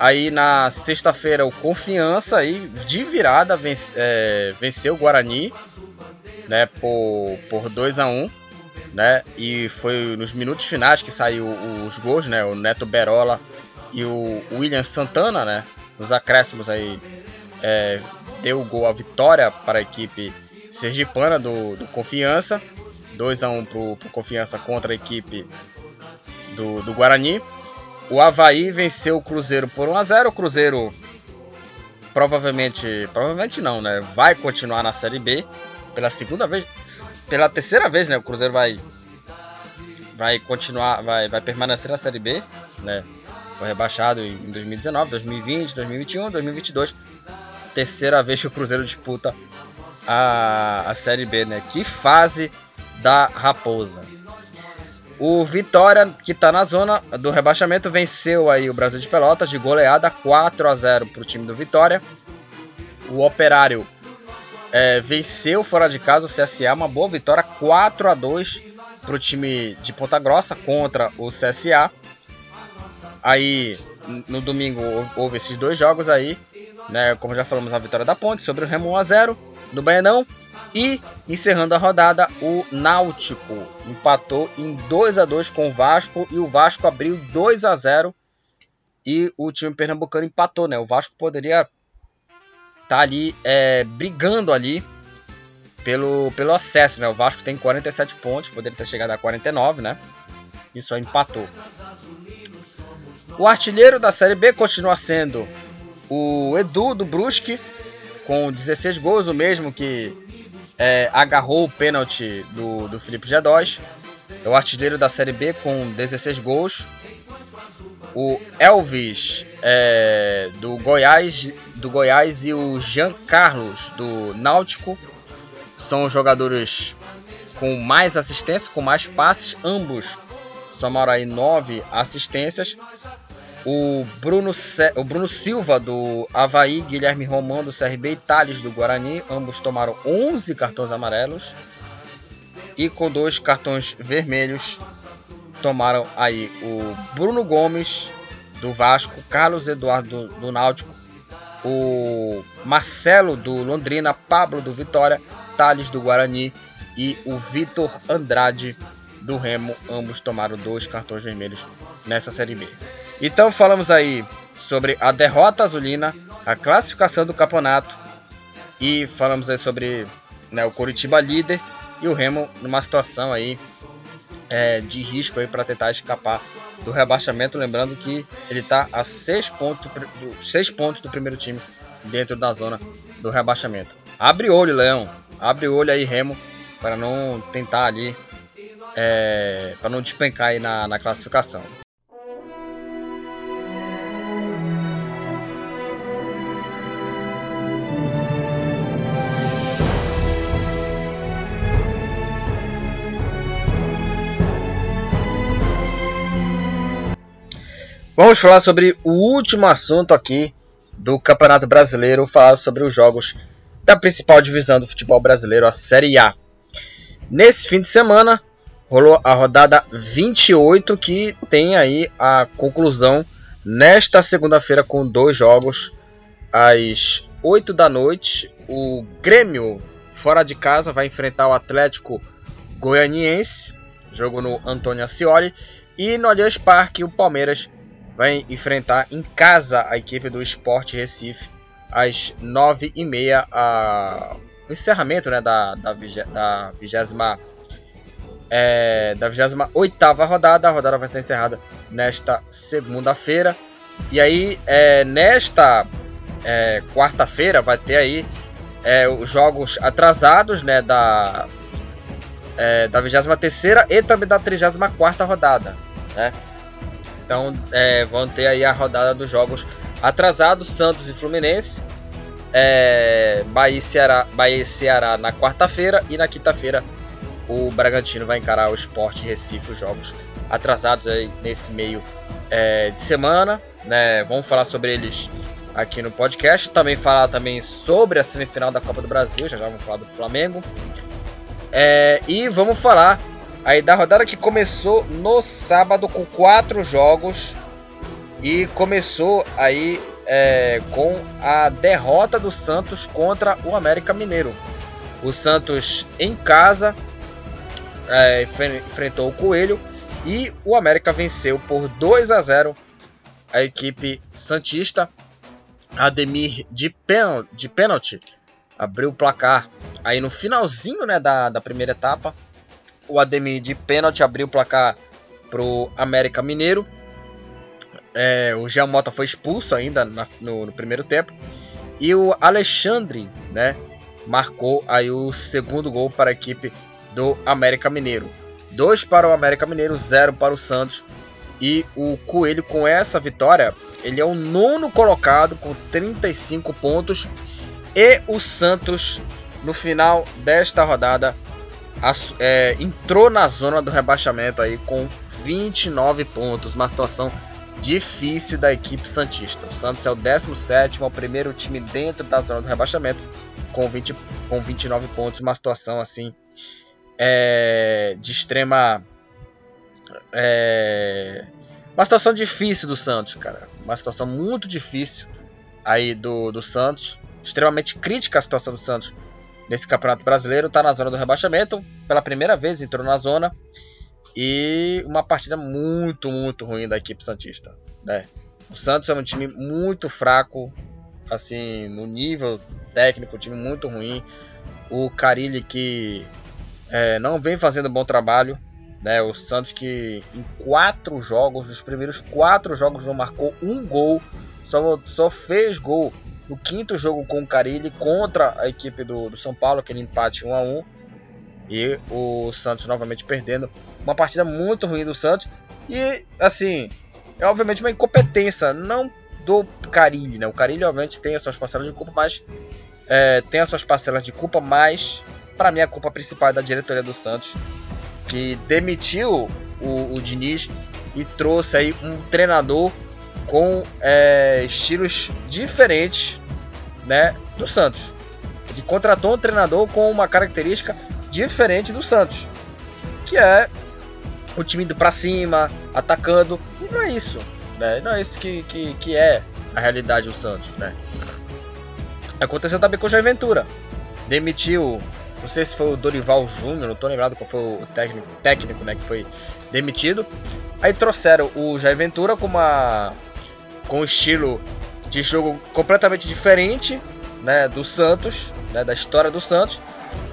Aí na sexta-feira o Confiança aí de virada vence, é, venceu o Guarani né, por, por 2 a 1 né? E foi nos minutos finais que saiu os gols, né? O Neto Berola e o William Santana, né? Nos acréscimos aí é, deu o gol a vitória para a equipe sergipana do, do Confiança. 2 a 1 pro, pro Confiança contra a equipe do, do Guarani. O Havaí venceu o Cruzeiro por 1 a 0 O Cruzeiro provavelmente, provavelmente não, né? Vai continuar na Série B pela segunda vez, pela terceira vez, né? O Cruzeiro vai vai continuar, vai, vai permanecer na Série B, né? Foi rebaixado em 2019, 2020, 2021, 2022. Terceira vez que o Cruzeiro disputa a, a Série B, né? Que fase da Raposa. O Vitória, que está na zona do rebaixamento, venceu aí o Brasil de Pelotas de goleada 4 a 0 para o time do Vitória. O Operário é, venceu fora de casa o CSA, uma boa vitória, 4 a 2 para o time de Ponta Grossa contra o CSA. Aí no domingo houve esses dois jogos aí, né? Como já falamos, a vitória da Ponte sobre o Remo 1 a 0 do Baianão e encerrando a rodada, o Náutico empatou em 2 a 2 com o Vasco e o Vasco abriu 2 a 0 e o time pernambucano empatou, né? O Vasco poderia tá ali é, brigando ali pelo, pelo acesso, né? O Vasco tem 47 pontos, poderia ter chegado a 49, né? E só empatou. O artilheiro da Série B continua sendo o Edu do Brusque, com 16 gols, o mesmo que é, agarrou o pênalti do, do Felipe G2. É o artilheiro da Série B com 16 gols. O Elvis é, do Goiás do Goiás e o Jean Carlos do Náutico são os jogadores com mais assistência, com mais passes, ambos somaram aí nove assistências. O Bruno, o Bruno Silva do Havaí, Guilherme Romão do CRB e Thales do Guarani, ambos tomaram 11 cartões amarelos e com dois cartões vermelhos tomaram aí o Bruno Gomes do Vasco, Carlos Eduardo do, Náutico, o Marcelo do Londrina, Pablo do Vitória, Thales do Guarani e o Vitor Andrade do Remo, ambos tomaram dois cartões vermelhos nessa Série B. Então falamos aí sobre a derrota azulina, a classificação do campeonato e falamos aí sobre né, o Curitiba líder e o Remo numa situação aí é, de risco aí para tentar escapar do rebaixamento, lembrando que ele está a seis pontos, seis pontos do primeiro time dentro da zona do rebaixamento. Abre olho, Leão, abre olho aí, Remo, para não tentar ali, é, para não despencar aí na, na classificação. Vamos falar sobre o último assunto aqui do Campeonato Brasileiro, falar sobre os jogos da principal divisão do futebol brasileiro, a Série A. Nesse fim de semana rolou a rodada 28 que tem aí a conclusão nesta segunda-feira com dois jogos às 8 da noite. O Grêmio fora de casa vai enfrentar o Atlético Goianiense, jogo no Antônio Ascioli, e no Allianz Parque o Palmeiras vai enfrentar em casa a equipe do Sport Recife às 9h30, a... o encerramento né, da, da, da 20 é, da 28 rodada. A rodada vai ser encerrada nesta segunda-feira. E aí, é, nesta é, quarta-feira, vai ter aí é, os jogos atrasados né, da, é, da 23 e também da 34 rodada. Né? Então é, vão ter aí a rodada dos jogos atrasados, Santos e Fluminense. É, Bahia, e Ceará, Bahia e Ceará na quarta-feira e na quinta-feira o Bragantino vai encarar o Sport Recife, os jogos atrasados aí nesse meio é, de semana. Né? Vamos falar sobre eles aqui no podcast. Também falar também sobre a semifinal da Copa do Brasil, já já vamos falar do Flamengo. É, e vamos falar Aí da rodada que começou no sábado com quatro jogos e começou aí é, com a derrota do Santos contra o América Mineiro. O Santos em casa é, enfrentou o Coelho e o América venceu por 2 a 0 a equipe Santista. Ademir de, pênalti, de pênalti abriu o placar aí no finalzinho né, da, da primeira etapa o Ademir de pênalti abriu o placar pro América Mineiro. É, o Jean Mota foi expulso ainda na, no, no, primeiro tempo. E o Alexandre, né, marcou aí o segundo gol para a equipe do América Mineiro. Dois para o América Mineiro, zero para o Santos. E o Coelho, com essa vitória, ele é o nono colocado com 35 pontos. E o Santos, no final desta rodada, é, entrou na zona do rebaixamento aí com 29 pontos, uma situação difícil da equipe Santista. O Santos é o 17, é o primeiro time dentro da zona do rebaixamento com, 20, com 29 pontos, uma situação assim é, de extrema. É, uma situação difícil do Santos, cara. Uma situação muito difícil aí do, do Santos. Extremamente crítica a situação do Santos nesse Campeonato Brasileiro, está na zona do rebaixamento, pela primeira vez entrou na zona. E uma partida muito, muito ruim da equipe Santista. Né? O Santos é um time muito fraco, assim, no nível técnico, um time muito ruim. O Carilli que é, não vem fazendo bom trabalho. Né? O Santos que em quatro jogos, os primeiros quatro jogos não marcou um gol, só, só fez gol no quinto jogo com o Carilli contra a equipe do, do São Paulo, aquele empate 1 a 1 e o Santos novamente perdendo. Uma partida muito ruim do Santos e assim, é obviamente uma incompetência, não do Carilli, né? O Carilli obviamente tem as suas parcelas de culpa, mas é, tem as suas parcelas de culpa, mas para mim a culpa principal é da diretoria do Santos, que demitiu o, o Diniz e trouxe aí um treinador com é, estilos diferentes né, do Santos. Ele contratou um treinador com uma característica diferente do Santos, que é o time indo para cima, atacando. E não é isso, né? Não é isso que, que, que é a realidade do Santos, né? Aconteceu também com o Jair Ventura. Demitiu, não sei se foi o Dorival Júnior, não tô lembrado qual foi o técnico, técnico né, que foi demitido. Aí trouxeram o Jair Ventura com uma com um estilo de jogo completamente diferente, né, do Santos, né, da história do Santos,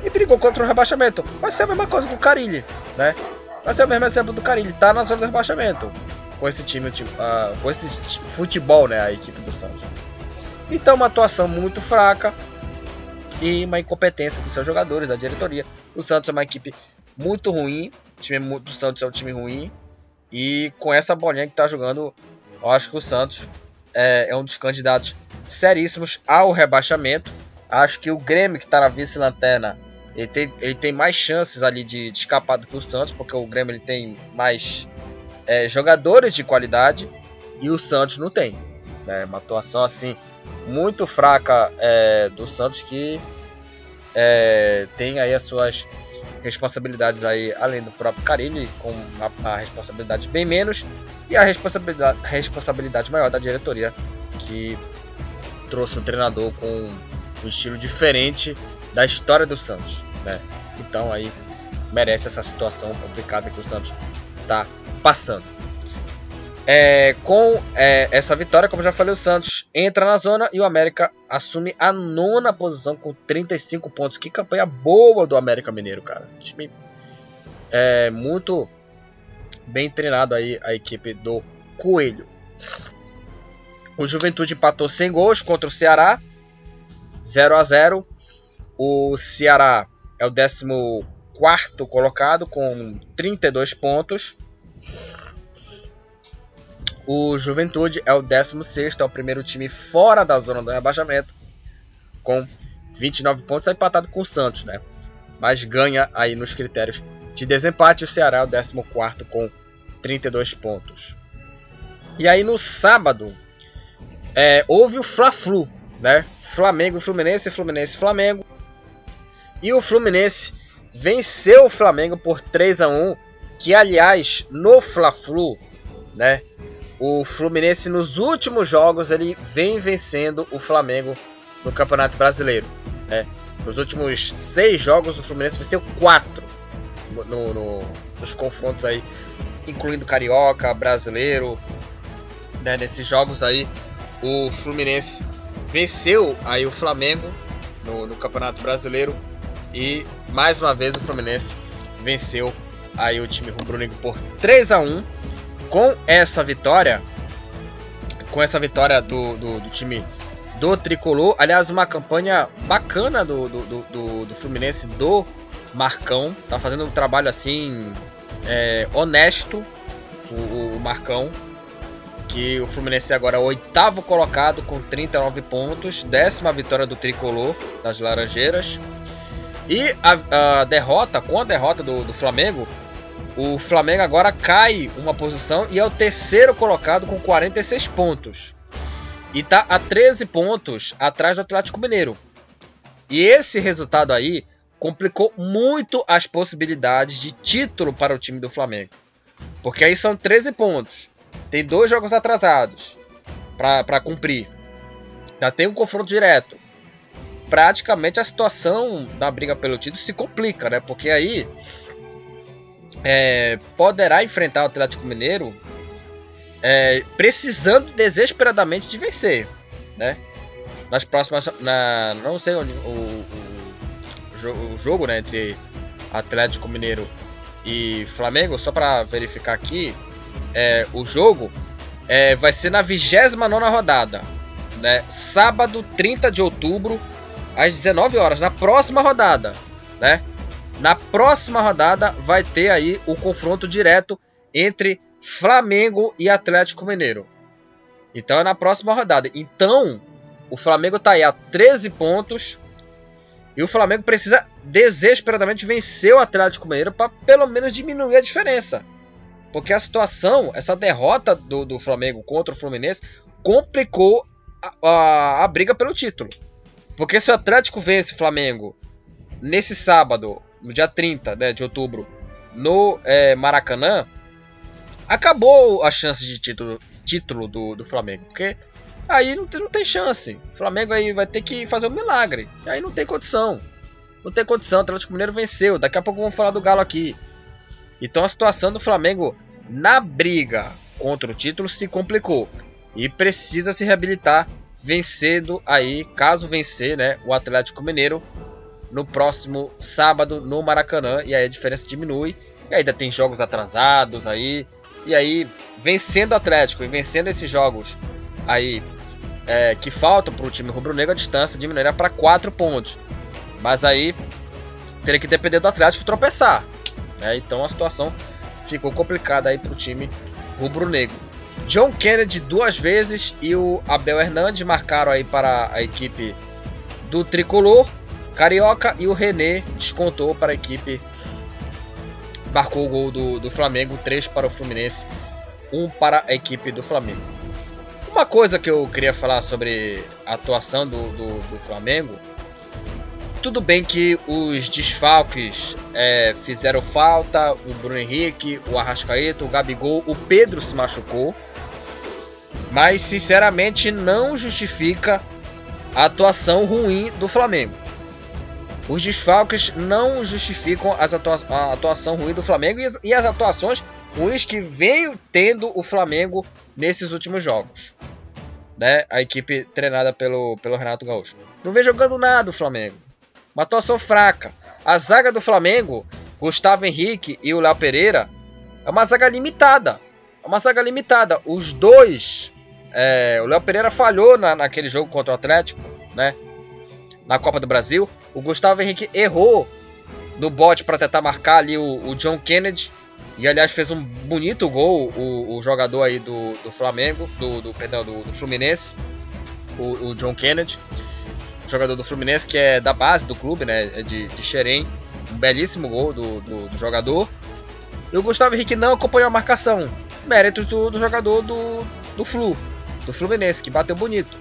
e brigou contra o rebaixamento. Vai ser a mesma coisa com o Carilli, né? Vai ser o mesmo exemplo do Carilli, tá na zona do rebaixamento com esse time, uh, com esse futebol, né, a equipe do Santos. Então, uma atuação muito fraca e uma incompetência dos seus jogadores, da diretoria. O Santos é uma equipe muito ruim, o time do Santos é um time ruim e com essa bolinha que tá jogando, eu acho que o Santos é, é um dos candidatos seríssimos ao rebaixamento. Acho que o Grêmio, que está na vice-lanterna, ele tem, ele tem mais chances ali de, de, escapar do que o Santos, porque o Grêmio ele tem mais é, jogadores de qualidade e o Santos não tem. Né? Uma atuação assim muito fraca é, do Santos que é, tem aí as suas responsabilidades aí além do próprio Carilli com a, a responsabilidade bem menos e a responsabilidade, responsabilidade maior da diretoria que trouxe um treinador com um estilo diferente da história do Santos, né? Então aí merece essa situação complicada que o Santos está passando. É, com é, essa vitória, como já falei, o Santos entra na zona e o América assume a nona posição com 35 pontos. Que campanha boa do América Mineiro, cara. Time é, muito bem treinado aí a equipe do Coelho. O Juventude empatou sem gols contra o Ceará, 0 a 0. O Ceará é o 14 colocado com 32 pontos. O Juventude é o 16, é o primeiro time fora da zona do rebaixamento, com 29 pontos, está empatado com o Santos, né? Mas ganha aí nos critérios de desempate. O Ceará é o 14 com 32 pontos. E aí no sábado, é, houve o Fla-Flu, né? Flamengo, Fluminense, Fluminense, Flamengo. E o Fluminense venceu o Flamengo por 3 a 1, que aliás, no Fla-Flu, né? O Fluminense nos últimos jogos ele vem vencendo o Flamengo no Campeonato Brasileiro, né? Nos últimos seis jogos o Fluminense venceu quatro no, no, nos confrontos aí, incluindo Carioca, Brasileiro, né? Nesses jogos aí o Fluminense venceu aí o Flamengo no, no Campeonato Brasileiro e mais uma vez o Fluminense venceu aí o time rubro-negro por 3 a 1 com essa vitória com essa vitória do, do, do, time do Tricolor aliás uma campanha bacana do, do, do, do Fluminense do Marcão tá fazendo um trabalho assim é, honesto o, o Marcão que o Fluminense agora é o oitavo colocado com 39 pontos, décima vitória do tricolor das Laranjeiras. E a, a derrota, com a derrota do, do, Flamengo, o Flamengo agora cai uma posição e é o terceiro colocado com 46 pontos. E está a 13 pontos atrás do Atlético Mineiro. E esse resultado aí complicou muito as possibilidades de título para o time do Flamengo. Porque aí são 13 pontos. Tem dois jogos atrasados para cumprir. Já tem um confronto direto. Praticamente a situação da briga pelo título se complica, né? Porque aí é, poderá enfrentar o Atlético Mineiro é, precisando desesperadamente de vencer, né? Nas próximas, na, não sei onde o, o, o jogo, né, entre Atlético Mineiro e Flamengo, só para verificar aqui, é, o jogo é, vai ser na 29 rodada. Né? Sábado, 30 de outubro, às 19 horas. Na próxima rodada. Né? Na próxima rodada vai ter aí o confronto direto entre Flamengo e Atlético Mineiro. Então é na próxima rodada. Então, o Flamengo está aí a 13 pontos. E o Flamengo precisa desesperadamente vencer o Atlético Mineiro para pelo menos diminuir a diferença Porque a situação, essa derrota do, do Flamengo contra o Fluminense complicou a, a, a briga pelo título. Porque se o Atlético vence o Flamengo nesse sábado, no dia 30 né, de outubro, no é, Maracanã, acabou a chance de título, título do, do Flamengo. Porque aí não tem, não tem chance. O Flamengo aí vai ter que fazer um milagre. Aí não tem condição. Não tem condição. O Atlético Mineiro venceu. Daqui a pouco vamos falar do Galo aqui. Então a situação do Flamengo na briga contra o título se complicou. E precisa se reabilitar vencendo aí, caso vencer, né, o Atlético Mineiro no próximo sábado no Maracanã. E aí a diferença diminui. E ainda tem jogos atrasados aí. E aí, vencendo o Atlético e vencendo esses jogos aí é, que faltam para o time rubro-negro, a distância diminuirá para 4 pontos. Mas aí teria que depender do Atlético tropeçar. Né? Então a situação ficou complicada aí para o time rubro-negro. John Kennedy duas vezes e o Abel Hernandes marcaram aí para a equipe do Tricolor. Carioca e o René descontou para a equipe marcou o gol do, do Flamengo, 3 para o Fluminense, 1 para a equipe do Flamengo. Uma coisa que eu queria falar sobre a atuação do, do, do Flamengo. Tudo bem que os desfalques é, fizeram falta, o Bruno Henrique, o Arrascaeta, o Gabigol, o Pedro se machucou. Mas sinceramente não justifica a atuação ruim do Flamengo. Os desfalques não justificam atua a atuação ruim do Flamengo e as, e as atuações ruins que veio tendo o Flamengo nesses últimos jogos. Né? A equipe treinada pelo, pelo Renato Gaúcho. Não vem jogando nada o Flamengo. Uma atuação fraca. A zaga do Flamengo, Gustavo Henrique e o Léo Pereira, é uma zaga limitada. É uma zaga limitada. Os dois. É, o Léo Pereira falhou na, naquele jogo contra o Atlético, né? Na Copa do Brasil. O Gustavo Henrique errou no bote para tentar marcar ali o, o, John Kennedy. E aliás fez um bonito gol o, o jogador aí do, do Flamengo, do, do perdão, do, do Fluminense, o, o, John Kennedy, jogador do Fluminense que é da base do clube, né, é de, de Xerém, um belíssimo gol do, do, do, jogador. E o Gustavo Henrique não acompanhou a marcação, méritos do, do jogador do, do Flu, do Fluminense, que bateu bonito,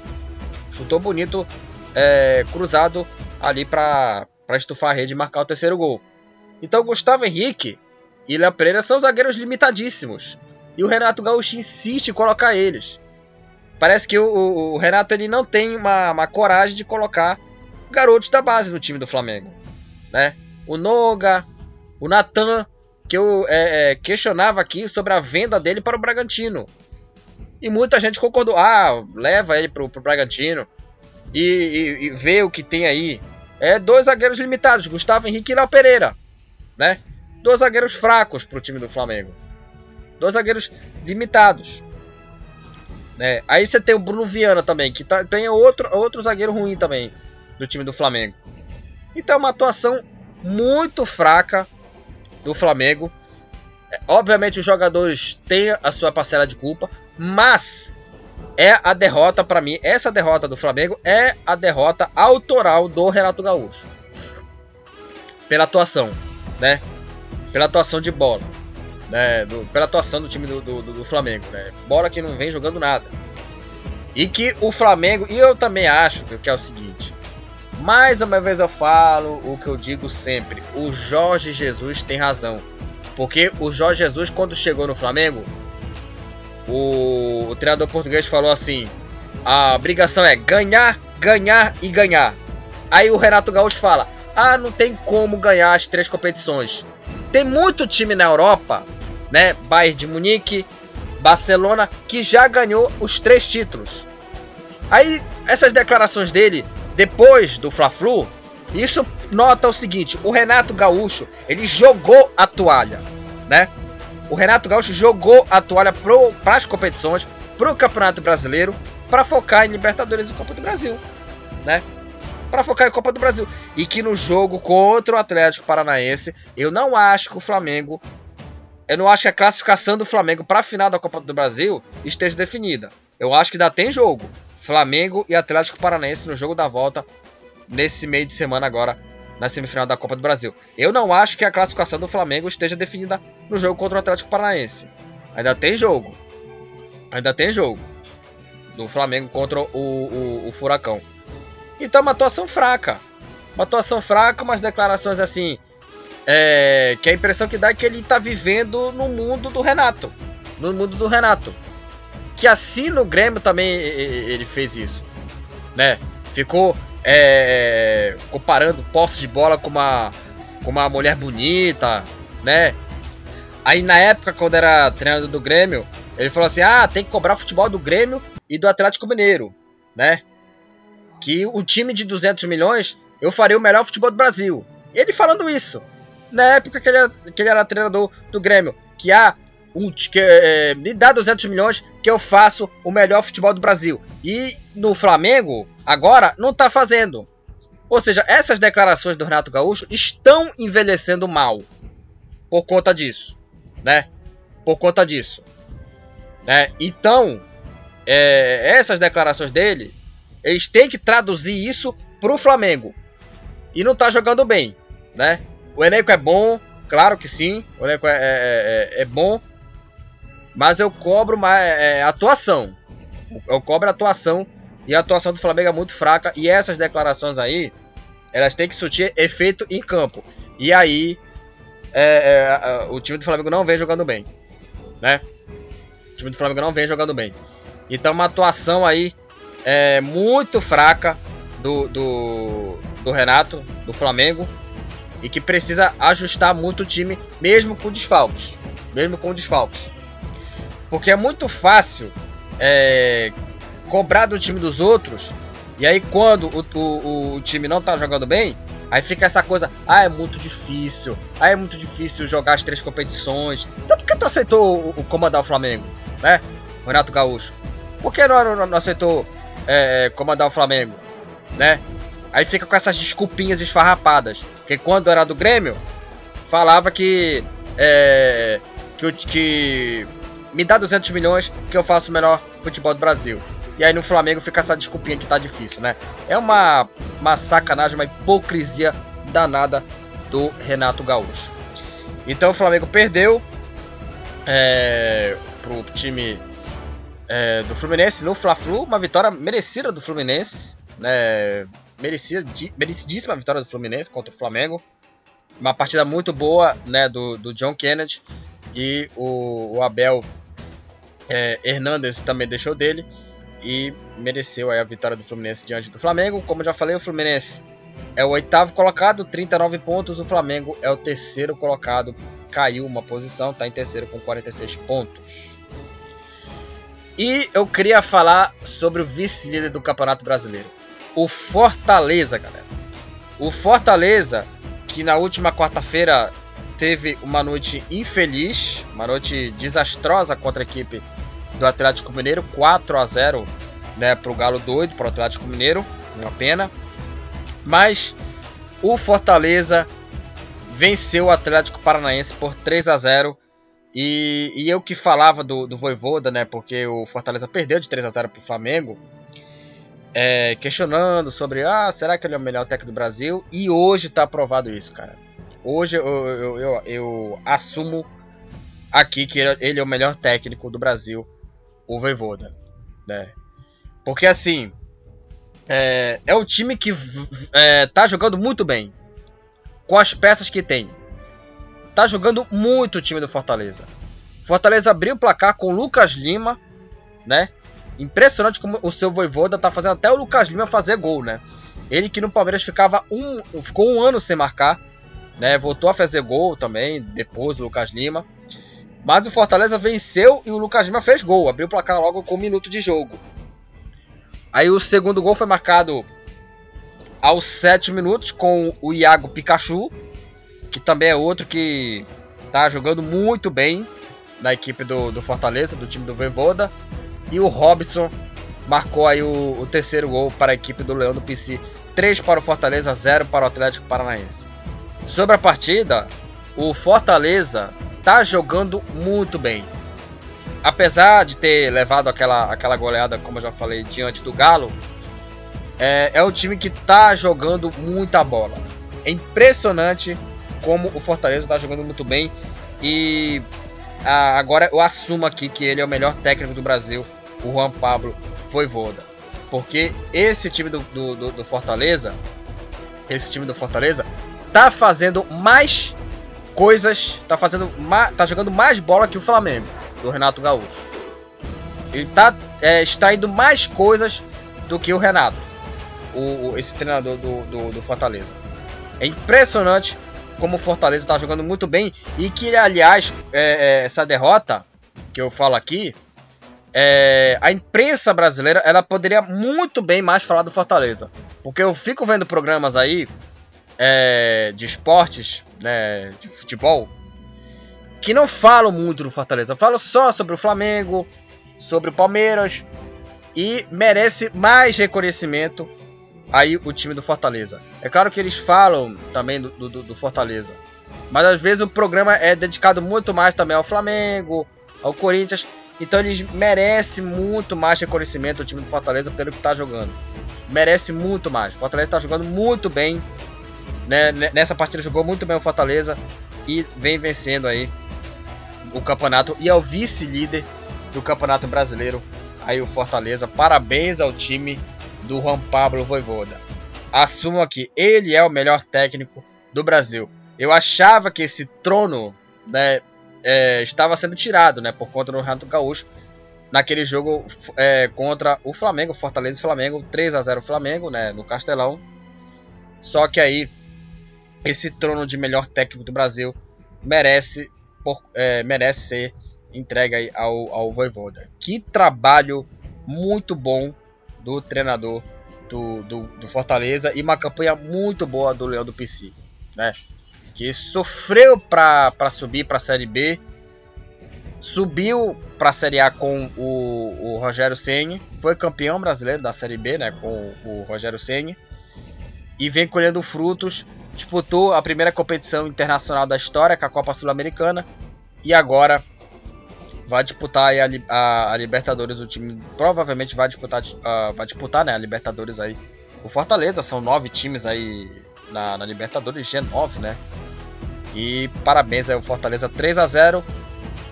chutou bonito, é, cruzado ali para estufar a rede e marcar o terceiro gol. Então Gustavo Henrique e Léo Pereira são zagueiros limitadíssimos. E o Renato Gaúcho insiste em colocar eles. Parece que o, o Renato ele não tem uma, uma, coragem de colocar garotos da base no time do Flamengo. Né? O Noga, o Natan, que eu é, é, questionava aqui sobre a venda dele para o Bragantino. E muita gente concordou. Ah, leva ele para o Bragantino e, e, e ver o que tem aí. É dois zagueiros limitados, Gustavo Henrique e Léo Pereira, né? Dois zagueiros fracos para o time do Flamengo. Dois zagueiros limitados. Né? Aí você tem o Bruno Viana também, que tá, tem outro, outro zagueiro ruim também do time do Flamengo. Então é uma atuação muito fraca do Flamengo. É, obviamente os jogadores têm a sua parcela de culpa, mas é a derrota para mim. Essa derrota do Flamengo é a derrota autoral do Renato Gaúcho. Pela atuação, né? Pela atuação de bola. Né? Do, pela atuação do time do, do, do, Flamengo. Né? Bola que não vem jogando nada. E que o Flamengo, e eu também acho que é o seguinte. Mais uma vez eu falo o que eu digo sempre. O Jorge Jesus tem razão. Porque o Jorge Jesus, quando chegou no Flamengo, o, o treinador português falou assim: a obrigação é ganhar, ganhar e ganhar. Aí o Renato Gaúcho fala: ah, não tem como ganhar as três competições. Tem muito time na Europa, né? Bayern de Munique, Barcelona, que já ganhou os três títulos. Aí essas declarações dele depois do Fla-Flu, isso nota o seguinte: o Renato Gaúcho ele jogou a toalha, né? O Renato Gaúcho jogou a toalha para as competições, para o Campeonato Brasileiro, para focar em Libertadores e Copa do Brasil, né? Para focar em Copa do Brasil. E que no jogo contra o Atlético Paranaense, eu não acho que o Flamengo. Eu não acho que a classificação do Flamengo para a final da Copa do Brasil esteja definida. Eu acho que ainda tem jogo. Flamengo e Atlético Paranaense no jogo da volta nesse meio de semana agora na semifinal da Copa do Brasil. Eu não acho que a classificação do Flamengo esteja definida no jogo contra o Atlético Paranaense. Ainda tem jogo. Ainda tem jogo. Do Flamengo contra o, o, o Furacão. Então, uma atuação fraca. Uma atuação fraca, umas declarações assim. É, que a impressão que dá é que ele está vivendo no mundo do Renato. No mundo do Renato. Que assim no Grêmio também ele fez isso. Né? Ficou é, comparando posse de bola com uma, com uma mulher bonita, né? Aí na época, quando era treinador do Grêmio, ele falou assim: ah, tem que cobrar futebol do Grêmio e do Atlético Mineiro, né? Que o time de 200 milhões eu faria o melhor futebol do Brasil. Ele falando isso. Na época que ele era, que ele era treinador do Grêmio. Que há um, que, é, me dá 200 milhões que eu faço o melhor futebol do Brasil. E no Flamengo, agora, não está fazendo. Ou seja, essas declarações do Renato Gaúcho estão envelhecendo mal. Por conta disso. Né? Por conta disso. Né? Então, é, essas declarações dele, eles têm que traduzir isso para o Flamengo. E não está jogando bem. Né? O elenco é bom, claro que sim. O elenco é, é, é, é bom. Mas eu cobro uma é, atuação. Eu cobro atuação. E a atuação do Flamengo é muito fraca. E essas declarações aí, elas têm que surtir efeito em campo. E aí, é, é, o time do Flamengo não vem jogando bem. Né? O time do Flamengo não vem jogando bem. Então, uma atuação aí é, muito fraca do, do, do Renato, do Flamengo. E que precisa ajustar muito o time, mesmo com desfalques. Mesmo com desfalques. Porque é muito fácil é, cobrar do time dos outros. E aí quando o, o, o, time não tá jogando bem, aí fica essa coisa, ah, é muito difícil. Ah, é muito difícil jogar as três competições. Então por que tu aceitou o, o comandar o Flamengo? Né? Renato Gaúcho. Por que não, não, não aceitou é, comandar o Flamengo? Né? Aí fica com essas desculpinhas esfarrapadas. Porque quando era do Grêmio, falava que. É, que, que me dá 200 milhões que eu faço o melhor futebol do Brasil. E aí no Flamengo fica essa desculpinha que tá difícil, né? É uma, uma sacanagem, uma hipocrisia danada do Renato Gaúcho. Então o Flamengo perdeu é, pro time é, do Fluminense no Fla-Flu, uma vitória merecida do Fluminense, né? Merecida, merecidíssima vitória do Fluminense contra o Flamengo. Uma partida muito boa né, do, do John Kennedy e o, o Abel é, Hernandes também deixou dele e mereceu a vitória do Fluminense diante do Flamengo. Como já falei, o Fluminense é o oitavo colocado, 39 pontos. O Flamengo é o terceiro colocado, caiu uma posição, está em terceiro com 46 pontos. E eu queria falar sobre o vice-líder do Campeonato Brasileiro, o Fortaleza, galera. O Fortaleza, que na última quarta-feira teve uma noite infeliz, uma noite desastrosa contra a equipe do Atlético Mineiro, 4 a 0 né, para o Galo doido, para o Atlético Mineiro, uma pena. Mas o Fortaleza venceu o Atlético Paranaense por 3 a 0 e, e eu que falava do, do Voivoda, né, porque o Fortaleza perdeu de 3 a 0 para o Flamengo, é, questionando sobre, ah, será que ele é o melhor técnico do Brasil? E hoje está provado isso, cara. Hoje eu, eu, eu, eu assumo aqui que ele é o melhor técnico do Brasil, o Voivoda, né? Porque assim, é, é um time que é, tá jogando muito bem, com as peças que tem. Tá jogando muito o time do Fortaleza. Fortaleza abriu o placar com o Lucas Lima, né? Impressionante como o seu Voivoda tá fazendo até o Lucas Lima fazer gol, né? Ele que no Palmeiras ficava um, ficou um ano sem marcar né? Voltou a fazer gol também, depois do Lucas Lima. Mas o Fortaleza venceu e o Lucas Lima fez gol, abriu o placar logo com um minuto de jogo. Aí o segundo gol foi marcado aos 7 minutos com o Iago Pikachu, que também é outro que tá jogando muito bem na equipe do, do Fortaleza, do time do Voivoda. E o Robson marcou aí o, o terceiro gol para a equipe do Leão do PC. 3 para o Fortaleza, 0 para o Atlético Paranaense. Sobre a partida, o Fortaleza tá jogando muito bem. Apesar de ter levado aquela, aquela goleada, como eu já falei, diante do Galo, é, é um time que tá jogando muita bola. É impressionante como o Fortaleza está jogando muito bem. E ah, agora eu assumo aqui que ele é o melhor técnico do Brasil, o Juan Pablo Voivoda. Porque esse time do, do, do Fortaleza, esse time do Fortaleza, tá fazendo mais coisas, tá fazendo, tá jogando mais bola que o Flamengo, do Renato Gaúcho. Ele tá é, extraindo mais coisas do que o Renato, o, esse treinador do, do, do Fortaleza. É impressionante como o Fortaleza está jogando muito bem e que, aliás, é, é, essa derrota que eu falo aqui, é, a imprensa brasileira ela poderia muito bem mais falar do Fortaleza, porque eu fico vendo programas aí é, de esportes, né, de futebol, que não falam muito do Fortaleza, falam só sobre o Flamengo, sobre o Palmeiras e merece mais reconhecimento aí o time do Fortaleza. É claro que eles falam também do, do, do, Fortaleza, mas às vezes o programa é dedicado muito mais também ao Flamengo, ao Corinthians, então eles merecem muito mais reconhecimento o time do Fortaleza pelo que está jogando. Merece muito mais. Fortaleza está jogando muito bem. Né? Nessa partida jogou muito bem o Fortaleza e vem vencendo aí o campeonato e é o vice-líder do Campeonato Brasileiro. Aí o Fortaleza. Parabéns ao time do Juan Pablo Voivoda. Assumo aqui, ele é o melhor técnico do Brasil. Eu achava que esse trono né, é, estava sendo tirado né, por conta do Renato Gaúcho naquele jogo é, contra o Flamengo, Fortaleza e Flamengo, 3 a 0 Flamengo, né, no Castelão. Só que aí esse trono de melhor técnico do Brasil merece, por, é, merece ser entregue ao, ao Voivoda. Que trabalho muito bom do treinador do, do, do, Fortaleza e uma campanha muito boa do Leão do PC, né? Que sofreu para subir para a Série B, subiu para a Série A com o, o Rogério Ceni, foi campeão brasileiro da Série B, né? Com o Rogério Ceni e vem colhendo frutos. Disputou a primeira competição internacional da história, com a Copa Sul-Americana, e agora vai disputar a, a, a, Libertadores. O time provavelmente vai disputar, uh, vai disputar né, a Libertadores aí. O Fortaleza, são nove times aí na, na Libertadores, G9, né? E parabéns aí Fortaleza 3 a 0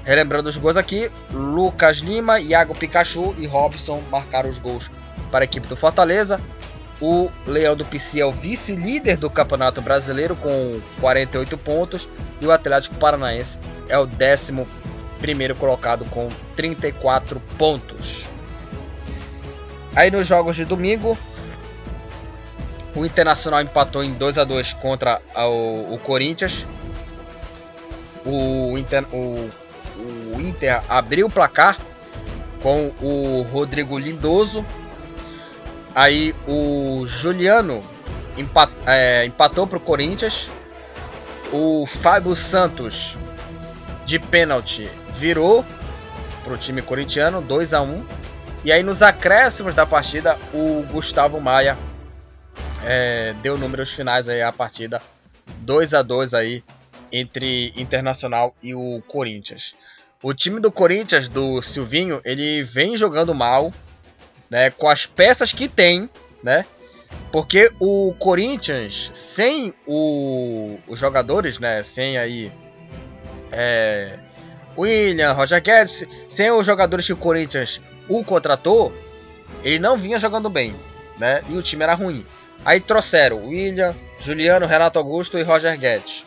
Relembrando os gols aqui, Lucas Lima, Iago Pikachu e Robson marcaram os gols para a equipe do Fortaleza. O Leão do PC é o vice-líder do Campeonato Brasileiro com 48 pontos e o Atlético Paranaense é o décimo primeiro colocado com 34 pontos. Aí nos jogos de domingo, o Internacional empatou em 2 a 2 contra o, o Corinthians. O Inter, o, o Inter abriu o placar com o Rodrigo Lindoso. Aí o Juliano empat, é, empatou para o Corinthians. O Fábio Santos de pênalti virou para o time corintiano 2 a 1 e aí nos acréscimos da partida o Gustavo Maia é, deu números finais aí a partida 2 a 2 aí entre Internacional e o Corinthians. O time do Corinthians do Silvinho ele vem jogando mal, né, com as peças que tem, né? Porque o Corinthians sem o, os jogadores, né, sem aí é, William, Roger Guedes, sem os jogadores que o Corinthians o contratou, ele não vinha jogando bem, né? E o time era ruim. Aí trouxeram William, Juliano, Renato Augusto e Roger Guedes.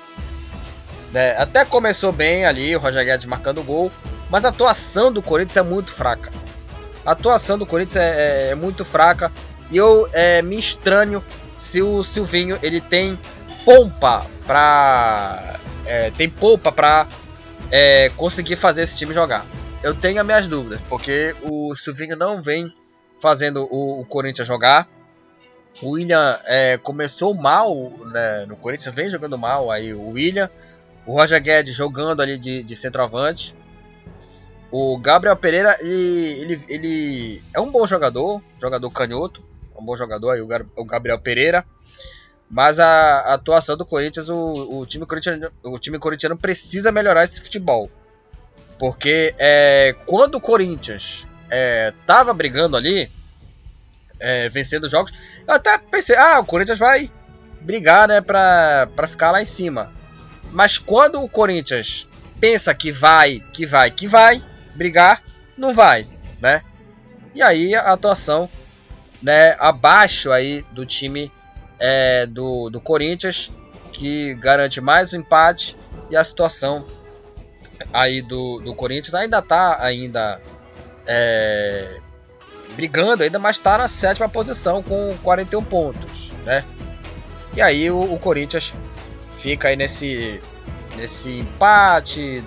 Né? Até começou bem ali, o Roger Guedes marcando gol, mas a atuação do Corinthians é muito fraca. A atuação do Corinthians é, é, é muito fraca e eu é, me estranho se o Silvinho ele tem pompa para é, tem polpa para é, conseguir fazer esse time jogar. Eu tenho as minhas dúvidas, porque o Silvinho não vem fazendo o, o Corinthians jogar. O William é, começou mal né, no Corinthians, vem jogando mal aí o William. O Roger Guedes jogando ali de, de centroavante. O Gabriel Pereira, ele, ele, ele, é um bom jogador, jogador canhoto, um bom jogador aí, o Gabriel Pereira. Mas a, a atuação do Corinthians, o, o, time corintiano, o time corintiano precisa melhorar esse futebol. Porque é, quando o Corinthians é, brigando ali, é, vencendo jogos, eu até pensei, ah, o Corinthians vai brigar, né, para ficar lá em cima. Mas quando o Corinthians pensa que vai, que vai, que vai brigar, não vai, né? E aí a atuação, né, abaixo aí do time é, do, do Corinthians, que garante mais um empate e a situação aí do, do Corinthians ainda tá ainda é, brigando ainda, mas está na sétima posição com 41 pontos, né? E aí o, o Corinthians fica aí nesse nesse empate,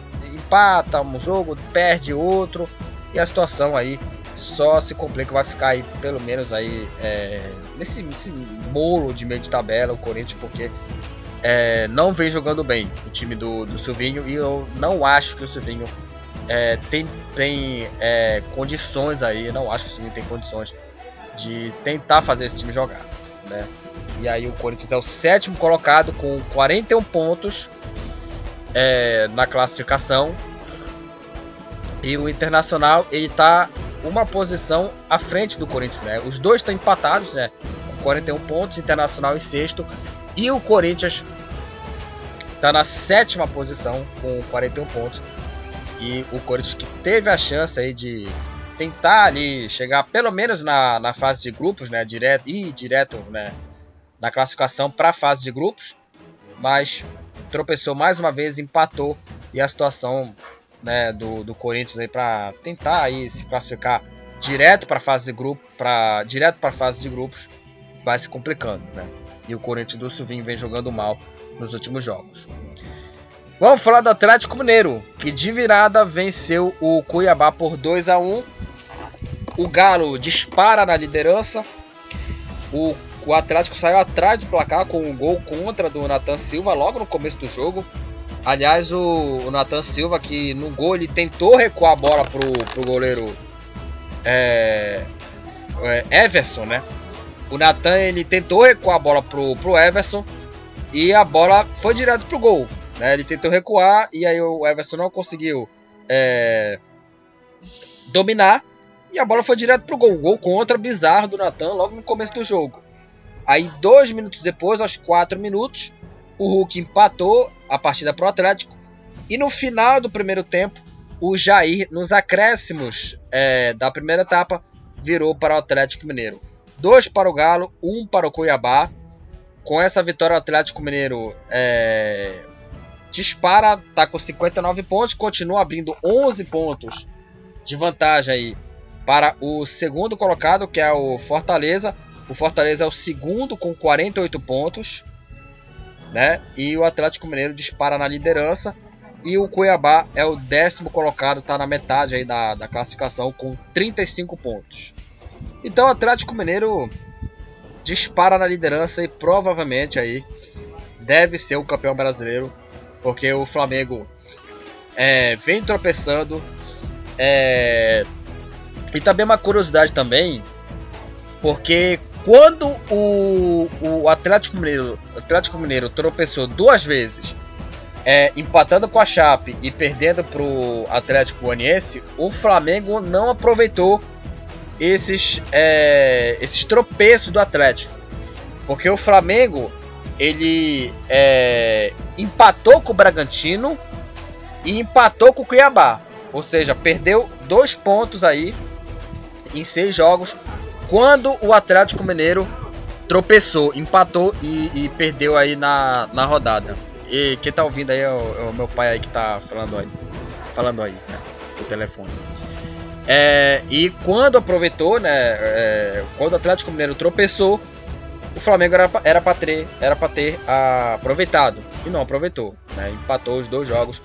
empata um jogo, perde outro e a situação aí só se complica, vai ficar aí pelo menos aí é, nesse, nesse bolo de meio de tabela o Corinthians porque é, não vem jogando bem o time do, do Silvinho e eu não acho que o Silvinho é, tem, tem é, condições aí, não acho que o Silvinho tem condições de tentar fazer esse time jogar. Né? E aí o Corinthians é o sétimo colocado com 41 pontos é, na classificação. E o Internacional ele está uma posição à frente do Corinthians, né? Os dois estão empatados, né? Com 41 pontos, Internacional em sexto e o Corinthians está na sétima posição com 41 pontos. E o Corinthians que teve a chance aí de tentar ali chegar pelo menos na, na fase de grupos, né? Direto e direto, né? Na classificação para a fase de grupos, mas tropeçou mais uma vez, empatou e a situação né, do, do Corinthians aí para tentar aí se classificar direto para fase de grupo, para direto para fase de grupos, vai se complicando, né? E o Corinthians do Silvinho vem jogando mal nos últimos jogos. Vamos falar do Atlético Mineiro, que de virada venceu o Cuiabá por 2 a 1. O Galo dispara na liderança. O, o Atlético saiu atrás do placar com um gol contra do Nathan Silva logo no começo do jogo. Aliás, o, o Nathan Silva, que no gol ele tentou recuar a bola pro, pro goleiro é, é, Everson, né? O Nathan ele tentou recuar a bola pro, pro Everson e a bola foi direto pro gol. Né? Ele tentou recuar e aí o Everson não conseguiu é, dominar e a bola foi direto pro gol. Gol contra bizarro do Nathan logo no começo do jogo. Aí dois minutos depois, aos quatro minutos, o Hulk empatou a partida pro Atlético e no final do primeiro tempo, o Jair, nos acréscimos é, da primeira etapa, virou para o Atlético Mineiro dois para o Galo, um para o Cuiabá. Com essa vitória, o Atlético Mineiro é, dispara, está com 59 pontos, continua abrindo 11 pontos de vantagem aí para o segundo colocado, que é o Fortaleza. O Fortaleza é o segundo com 48 pontos, né? E o Atlético Mineiro dispara na liderança. E o Cuiabá é o décimo colocado, está na metade aí da, da classificação com 35 pontos. Então o Atlético Mineiro dispara na liderança e provavelmente aí deve ser o campeão brasileiro, porque o Flamengo é, vem tropeçando. É, e também uma curiosidade também, porque quando o, o Atlético Mineiro, Atlético Mineiro tropeçou duas vezes, é, empatando com a Chape e perdendo para o Atlético Goianiense, o Flamengo não aproveitou esses, é, esses tropeços do Atlético. Porque o Flamengo ele é, empatou com o Bragantino e empatou com o Cuiabá. Ou seja, perdeu dois pontos aí em seis jogos. Quando o Atlético Mineiro tropeçou, empatou e, e perdeu aí na, na rodada. E quem tá ouvindo aí é o, é o, meu pai aí que tá falando aí. Falando aí, né? O telefone. É, e quando aproveitou, né? É, quando o Atlético Mineiro tropeçou, o Flamengo era, era para ter, era pra ter aproveitado. E não aproveitou. Né, empatou os dois jogos.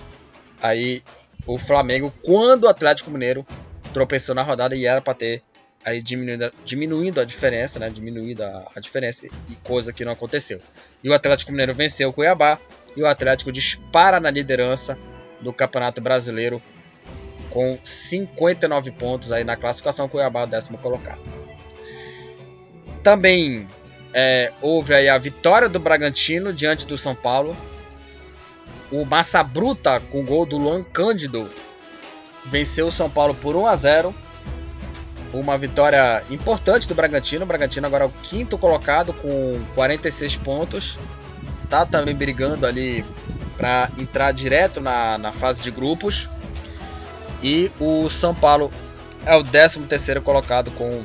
Aí o Flamengo, quando o Atlético Mineiro tropeçou na rodada e era para ter aí diminuindo, diminuindo a diferença, né? Diminuindo a, a, diferença e coisa que não aconteceu. E o Atlético Mineiro venceu o Cuiabá e o Atlético dispara na liderança do Campeonato Brasileiro com 59 pontos aí na classificação, Cuiabá décimo colocado. Também é, houve aí a vitória do Bragantino diante do São Paulo. O Massa Bruta, com o gol do Luan Cândido, venceu o São Paulo por 1 a 0. Uma vitória importante do Bragantino. O Bragantino agora é o quinto colocado com 46 pontos. Tá também brigando ali para entrar direto na, na fase de grupos. E o São Paulo é o 13 terceiro colocado com,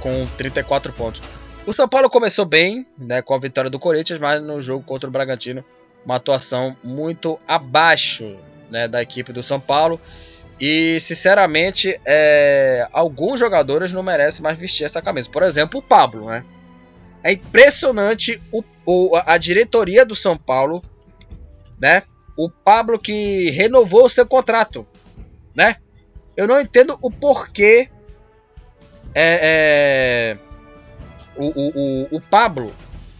com 34 pontos. O São Paulo começou bem, né, com a vitória do Corinthians, mas no jogo contra o Bragantino, uma atuação muito abaixo né, da equipe do São Paulo. E, sinceramente, é, alguns jogadores não merecem mais vestir essa camisa. Por exemplo, o Pablo, né? É impressionante o, o, a diretoria do São Paulo, né? O Pablo que renovou o seu contrato, né? Eu não entendo o porquê é, é o, o, o, Pablo,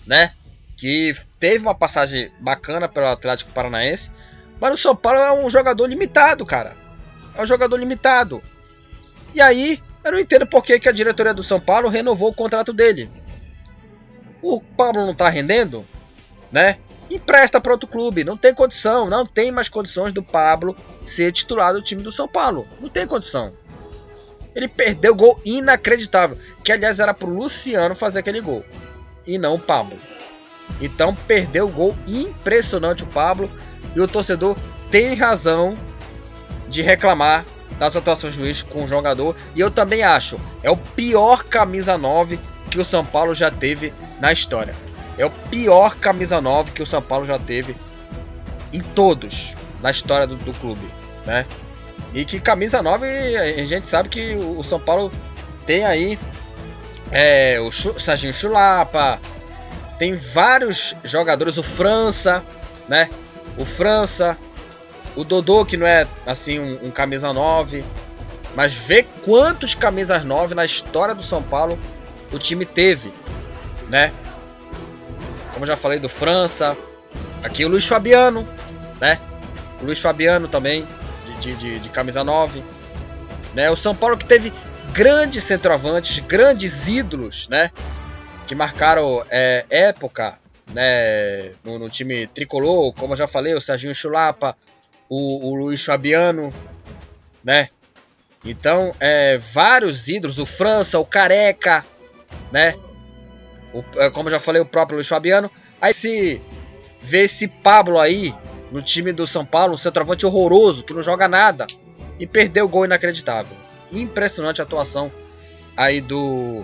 né? Que teve uma passagem bacana pelo Atlético Paranaense, mas o São Paulo é um jogador limitado, cara. É um jogador limitado. E aí, eu não entendo por que, que a diretoria do São Paulo renovou o contrato dele. O Pablo não tá rendendo, né? Empresta para outro clube. Não tem condição, não tem mais condições do Pablo ser titular do time do São Paulo. Não tem condição. Ele perdeu gol inacreditável, que aliás era pro Luciano fazer aquele gol e não o Pablo. Então perdeu o gol impressionante o Pablo e o torcedor tem razão de reclamar das atuações do juiz com o jogador. E eu também acho, é o pior camisa 9 que o São Paulo já teve na história. É o pior camisa 9 que o São Paulo já teve em todos na história do, do clube, né? E que camisa 9 a gente sabe que o São Paulo tem aí é, o Serginho Chulapa, tem vários jogadores, o França, né? O França, o Dodô, que não é assim um, um camisa 9. Mas vê quantos camisas 9 na história do São Paulo o time teve, né? Como já falei do França, aqui o Luiz Fabiano, né? O Luiz Fabiano também, de, de, de camisa 9. Né? O São Paulo que teve grandes centroavantes, grandes ídolos, né? Que marcaram é, época né? No, no, time tricolor, como eu já falei, o Serginho Chulapa, o, o Luiz Fabiano, né? Então, é, vários ídolos, o França, o Careca, né? O, é, como já falei, o próprio Luiz Fabiano. Aí se vê esse Pablo aí no time do São Paulo, um centroavante horroroso, que não joga nada, e perdeu o gol inacreditável. Impressionante a atuação aí do,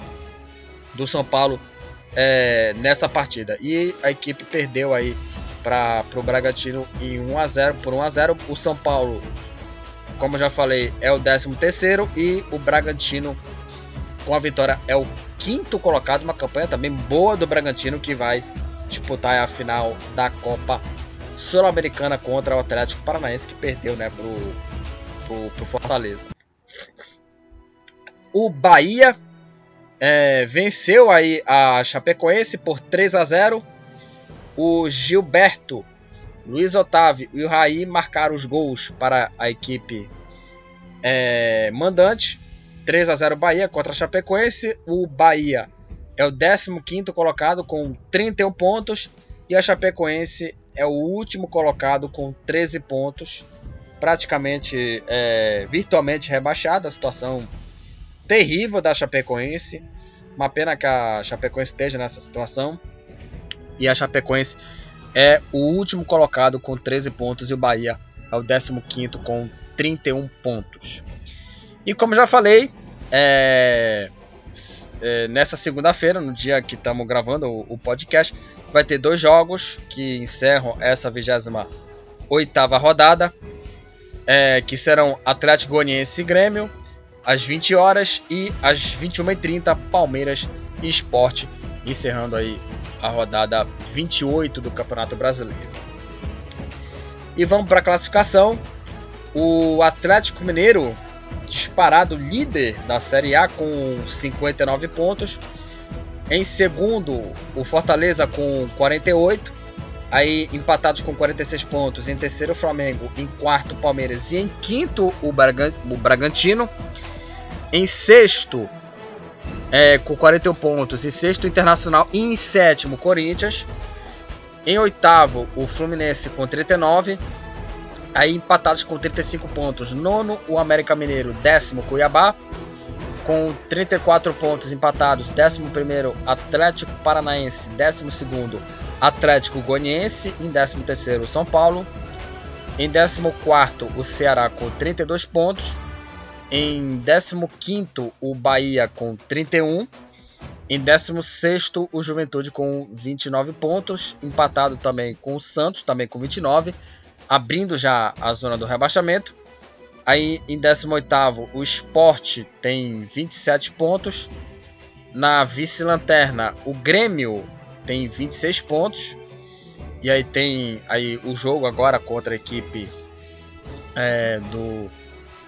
do São Paulo é, nessa partida. E a equipe perdeu aí para o Bragantino em 1 a 0 por 1 a 0 O São Paulo, como já falei, é o 13 terceiro e o Bragantino com a vitória é o quinto colocado, uma campanha também boa do Bragantino que vai disputar a final da Copa Sul-Americana contra o Atlético Paranaense que perdeu, né, pro, pro, pro Fortaleza. O Bahia é, venceu aí a Chapecoense por 3 a 0 o Gilberto, Luiz Otávio e o Raí marcaram os gols para a equipe é, mandante. 3 a 0 Bahia contra a Chapecoense. O Bahia é o 15 colocado com 31 pontos. E a Chapecoense é o último colocado com 13 pontos. Praticamente, é, virtualmente rebaixada. A situação terrível da Chapecoense. Uma pena que a Chapecoense esteja nessa situação e a Chapecoense é o último colocado com 13 pontos e o Bahia é o 15 com 31 pontos. E como já falei, é, é, nessa segunda-feira, no dia que estamos gravando o, o, podcast, vai ter dois jogos que encerram essa 28 rodada, é, que serão Atlético Goianiense e Grêmio, às 20 horas, e às 21h30, Palmeiras e Esporte, encerrando aí a rodada 28 do Campeonato Brasileiro. E vamos para a classificação. O Atlético Mineiro, disparado líder da Série A com 59 pontos. Em segundo, o Fortaleza com 48. Aí empatados com 46 pontos. Em terceiro, o Flamengo. Em quarto, o Palmeiras. E em quinto, o, Bragantino. Em sexto, é, com 41 pontos. Em sexto, Internacional. E em sétimo, Corinthians. Em oitavo, o Fluminense com 39. Aí empatados com 35 pontos. Nono, o América Mineiro. Décimo, Cuiabá. com 34 pontos empatados, 11 Atlético Paranaense, 12 Atlético Goianiense, em 13 São Paulo, em 14 o Ceará com 32 pontos, em 15 o Bahia com 31, em 16 o Juventude com 29 pontos, empatado também com o Santos, também com 29, abrindo já a zona do rebaixamento. Aí em 18 o Sport tem 27 pontos. Na vice-lanterna, o Grêmio tem 26 pontos. E aí tem aí o jogo agora contra a equipe é, do,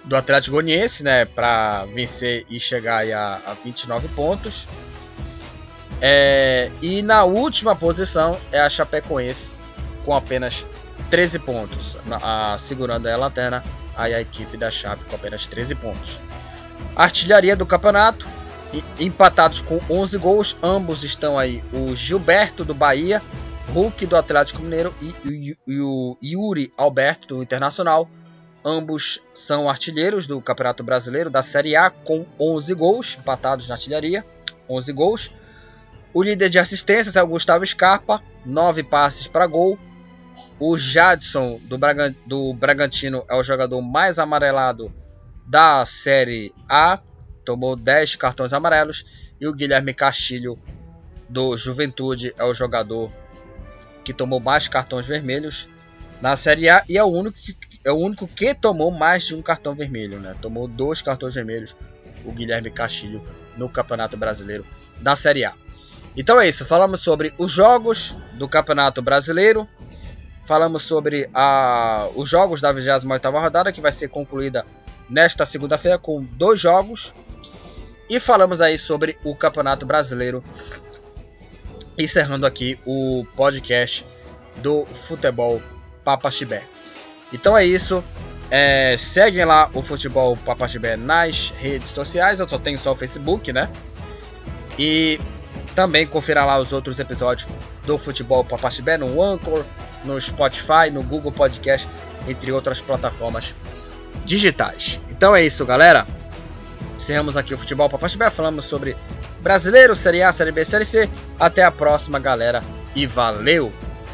do Atlético Goianiense, né? Para vencer e chegar a, a 29 pontos. É, e na última posição é a Chapecoense com apenas 13 pontos, a, segurando a lanterna aí a equipe da Chape com apenas 13 pontos. Artilharia do campeonato, empatados com 11 gols, ambos estão aí o Gilberto do Bahia, Hulk do Atlético Mineiro e, e o Yuri Alberto do Internacional. Ambos são artilheiros do Campeonato Brasileiro da Série A com 11 gols, empatados na artilharia, 11 gols. O líder de assistências é o Gustavo Scarpa, 9 passes para gol, o Jadson do, do Bragantino é o jogador mais amarelado da Série A, tomou 10 cartões amarelos. E o Guilherme Castilho do Juventude é o jogador que tomou mais cartões vermelhos na Série A e é o único que, é o único que tomou mais de um cartão vermelho, né? Tomou dois cartões vermelhos o Guilherme Castilho no Campeonato Brasileiro da Série A. Então é isso, falamos sobre os jogos do Campeonato Brasileiro, Falamos sobre a, os jogos da 28ª rodada, que vai ser concluída nesta segunda-feira com dois jogos. E falamos aí sobre o Campeonato Brasileiro, encerrando aqui o podcast do Futebol Papaxibé. Então é isso. É, seguem lá o Futebol Papaxibé nas redes sociais. Eu só tenho só o Facebook, né? E também confira lá os outros episódios do Futebol Papaxibé no Anchor, no Spotify, no Google Podcast, entre outras plataformas digitais. Então é isso, galera. Encerramos aqui o Futebol Papaxibé, falamos sobre brasileiro, Série A, Série B, Série C. Até a próxima, galera, e valeu!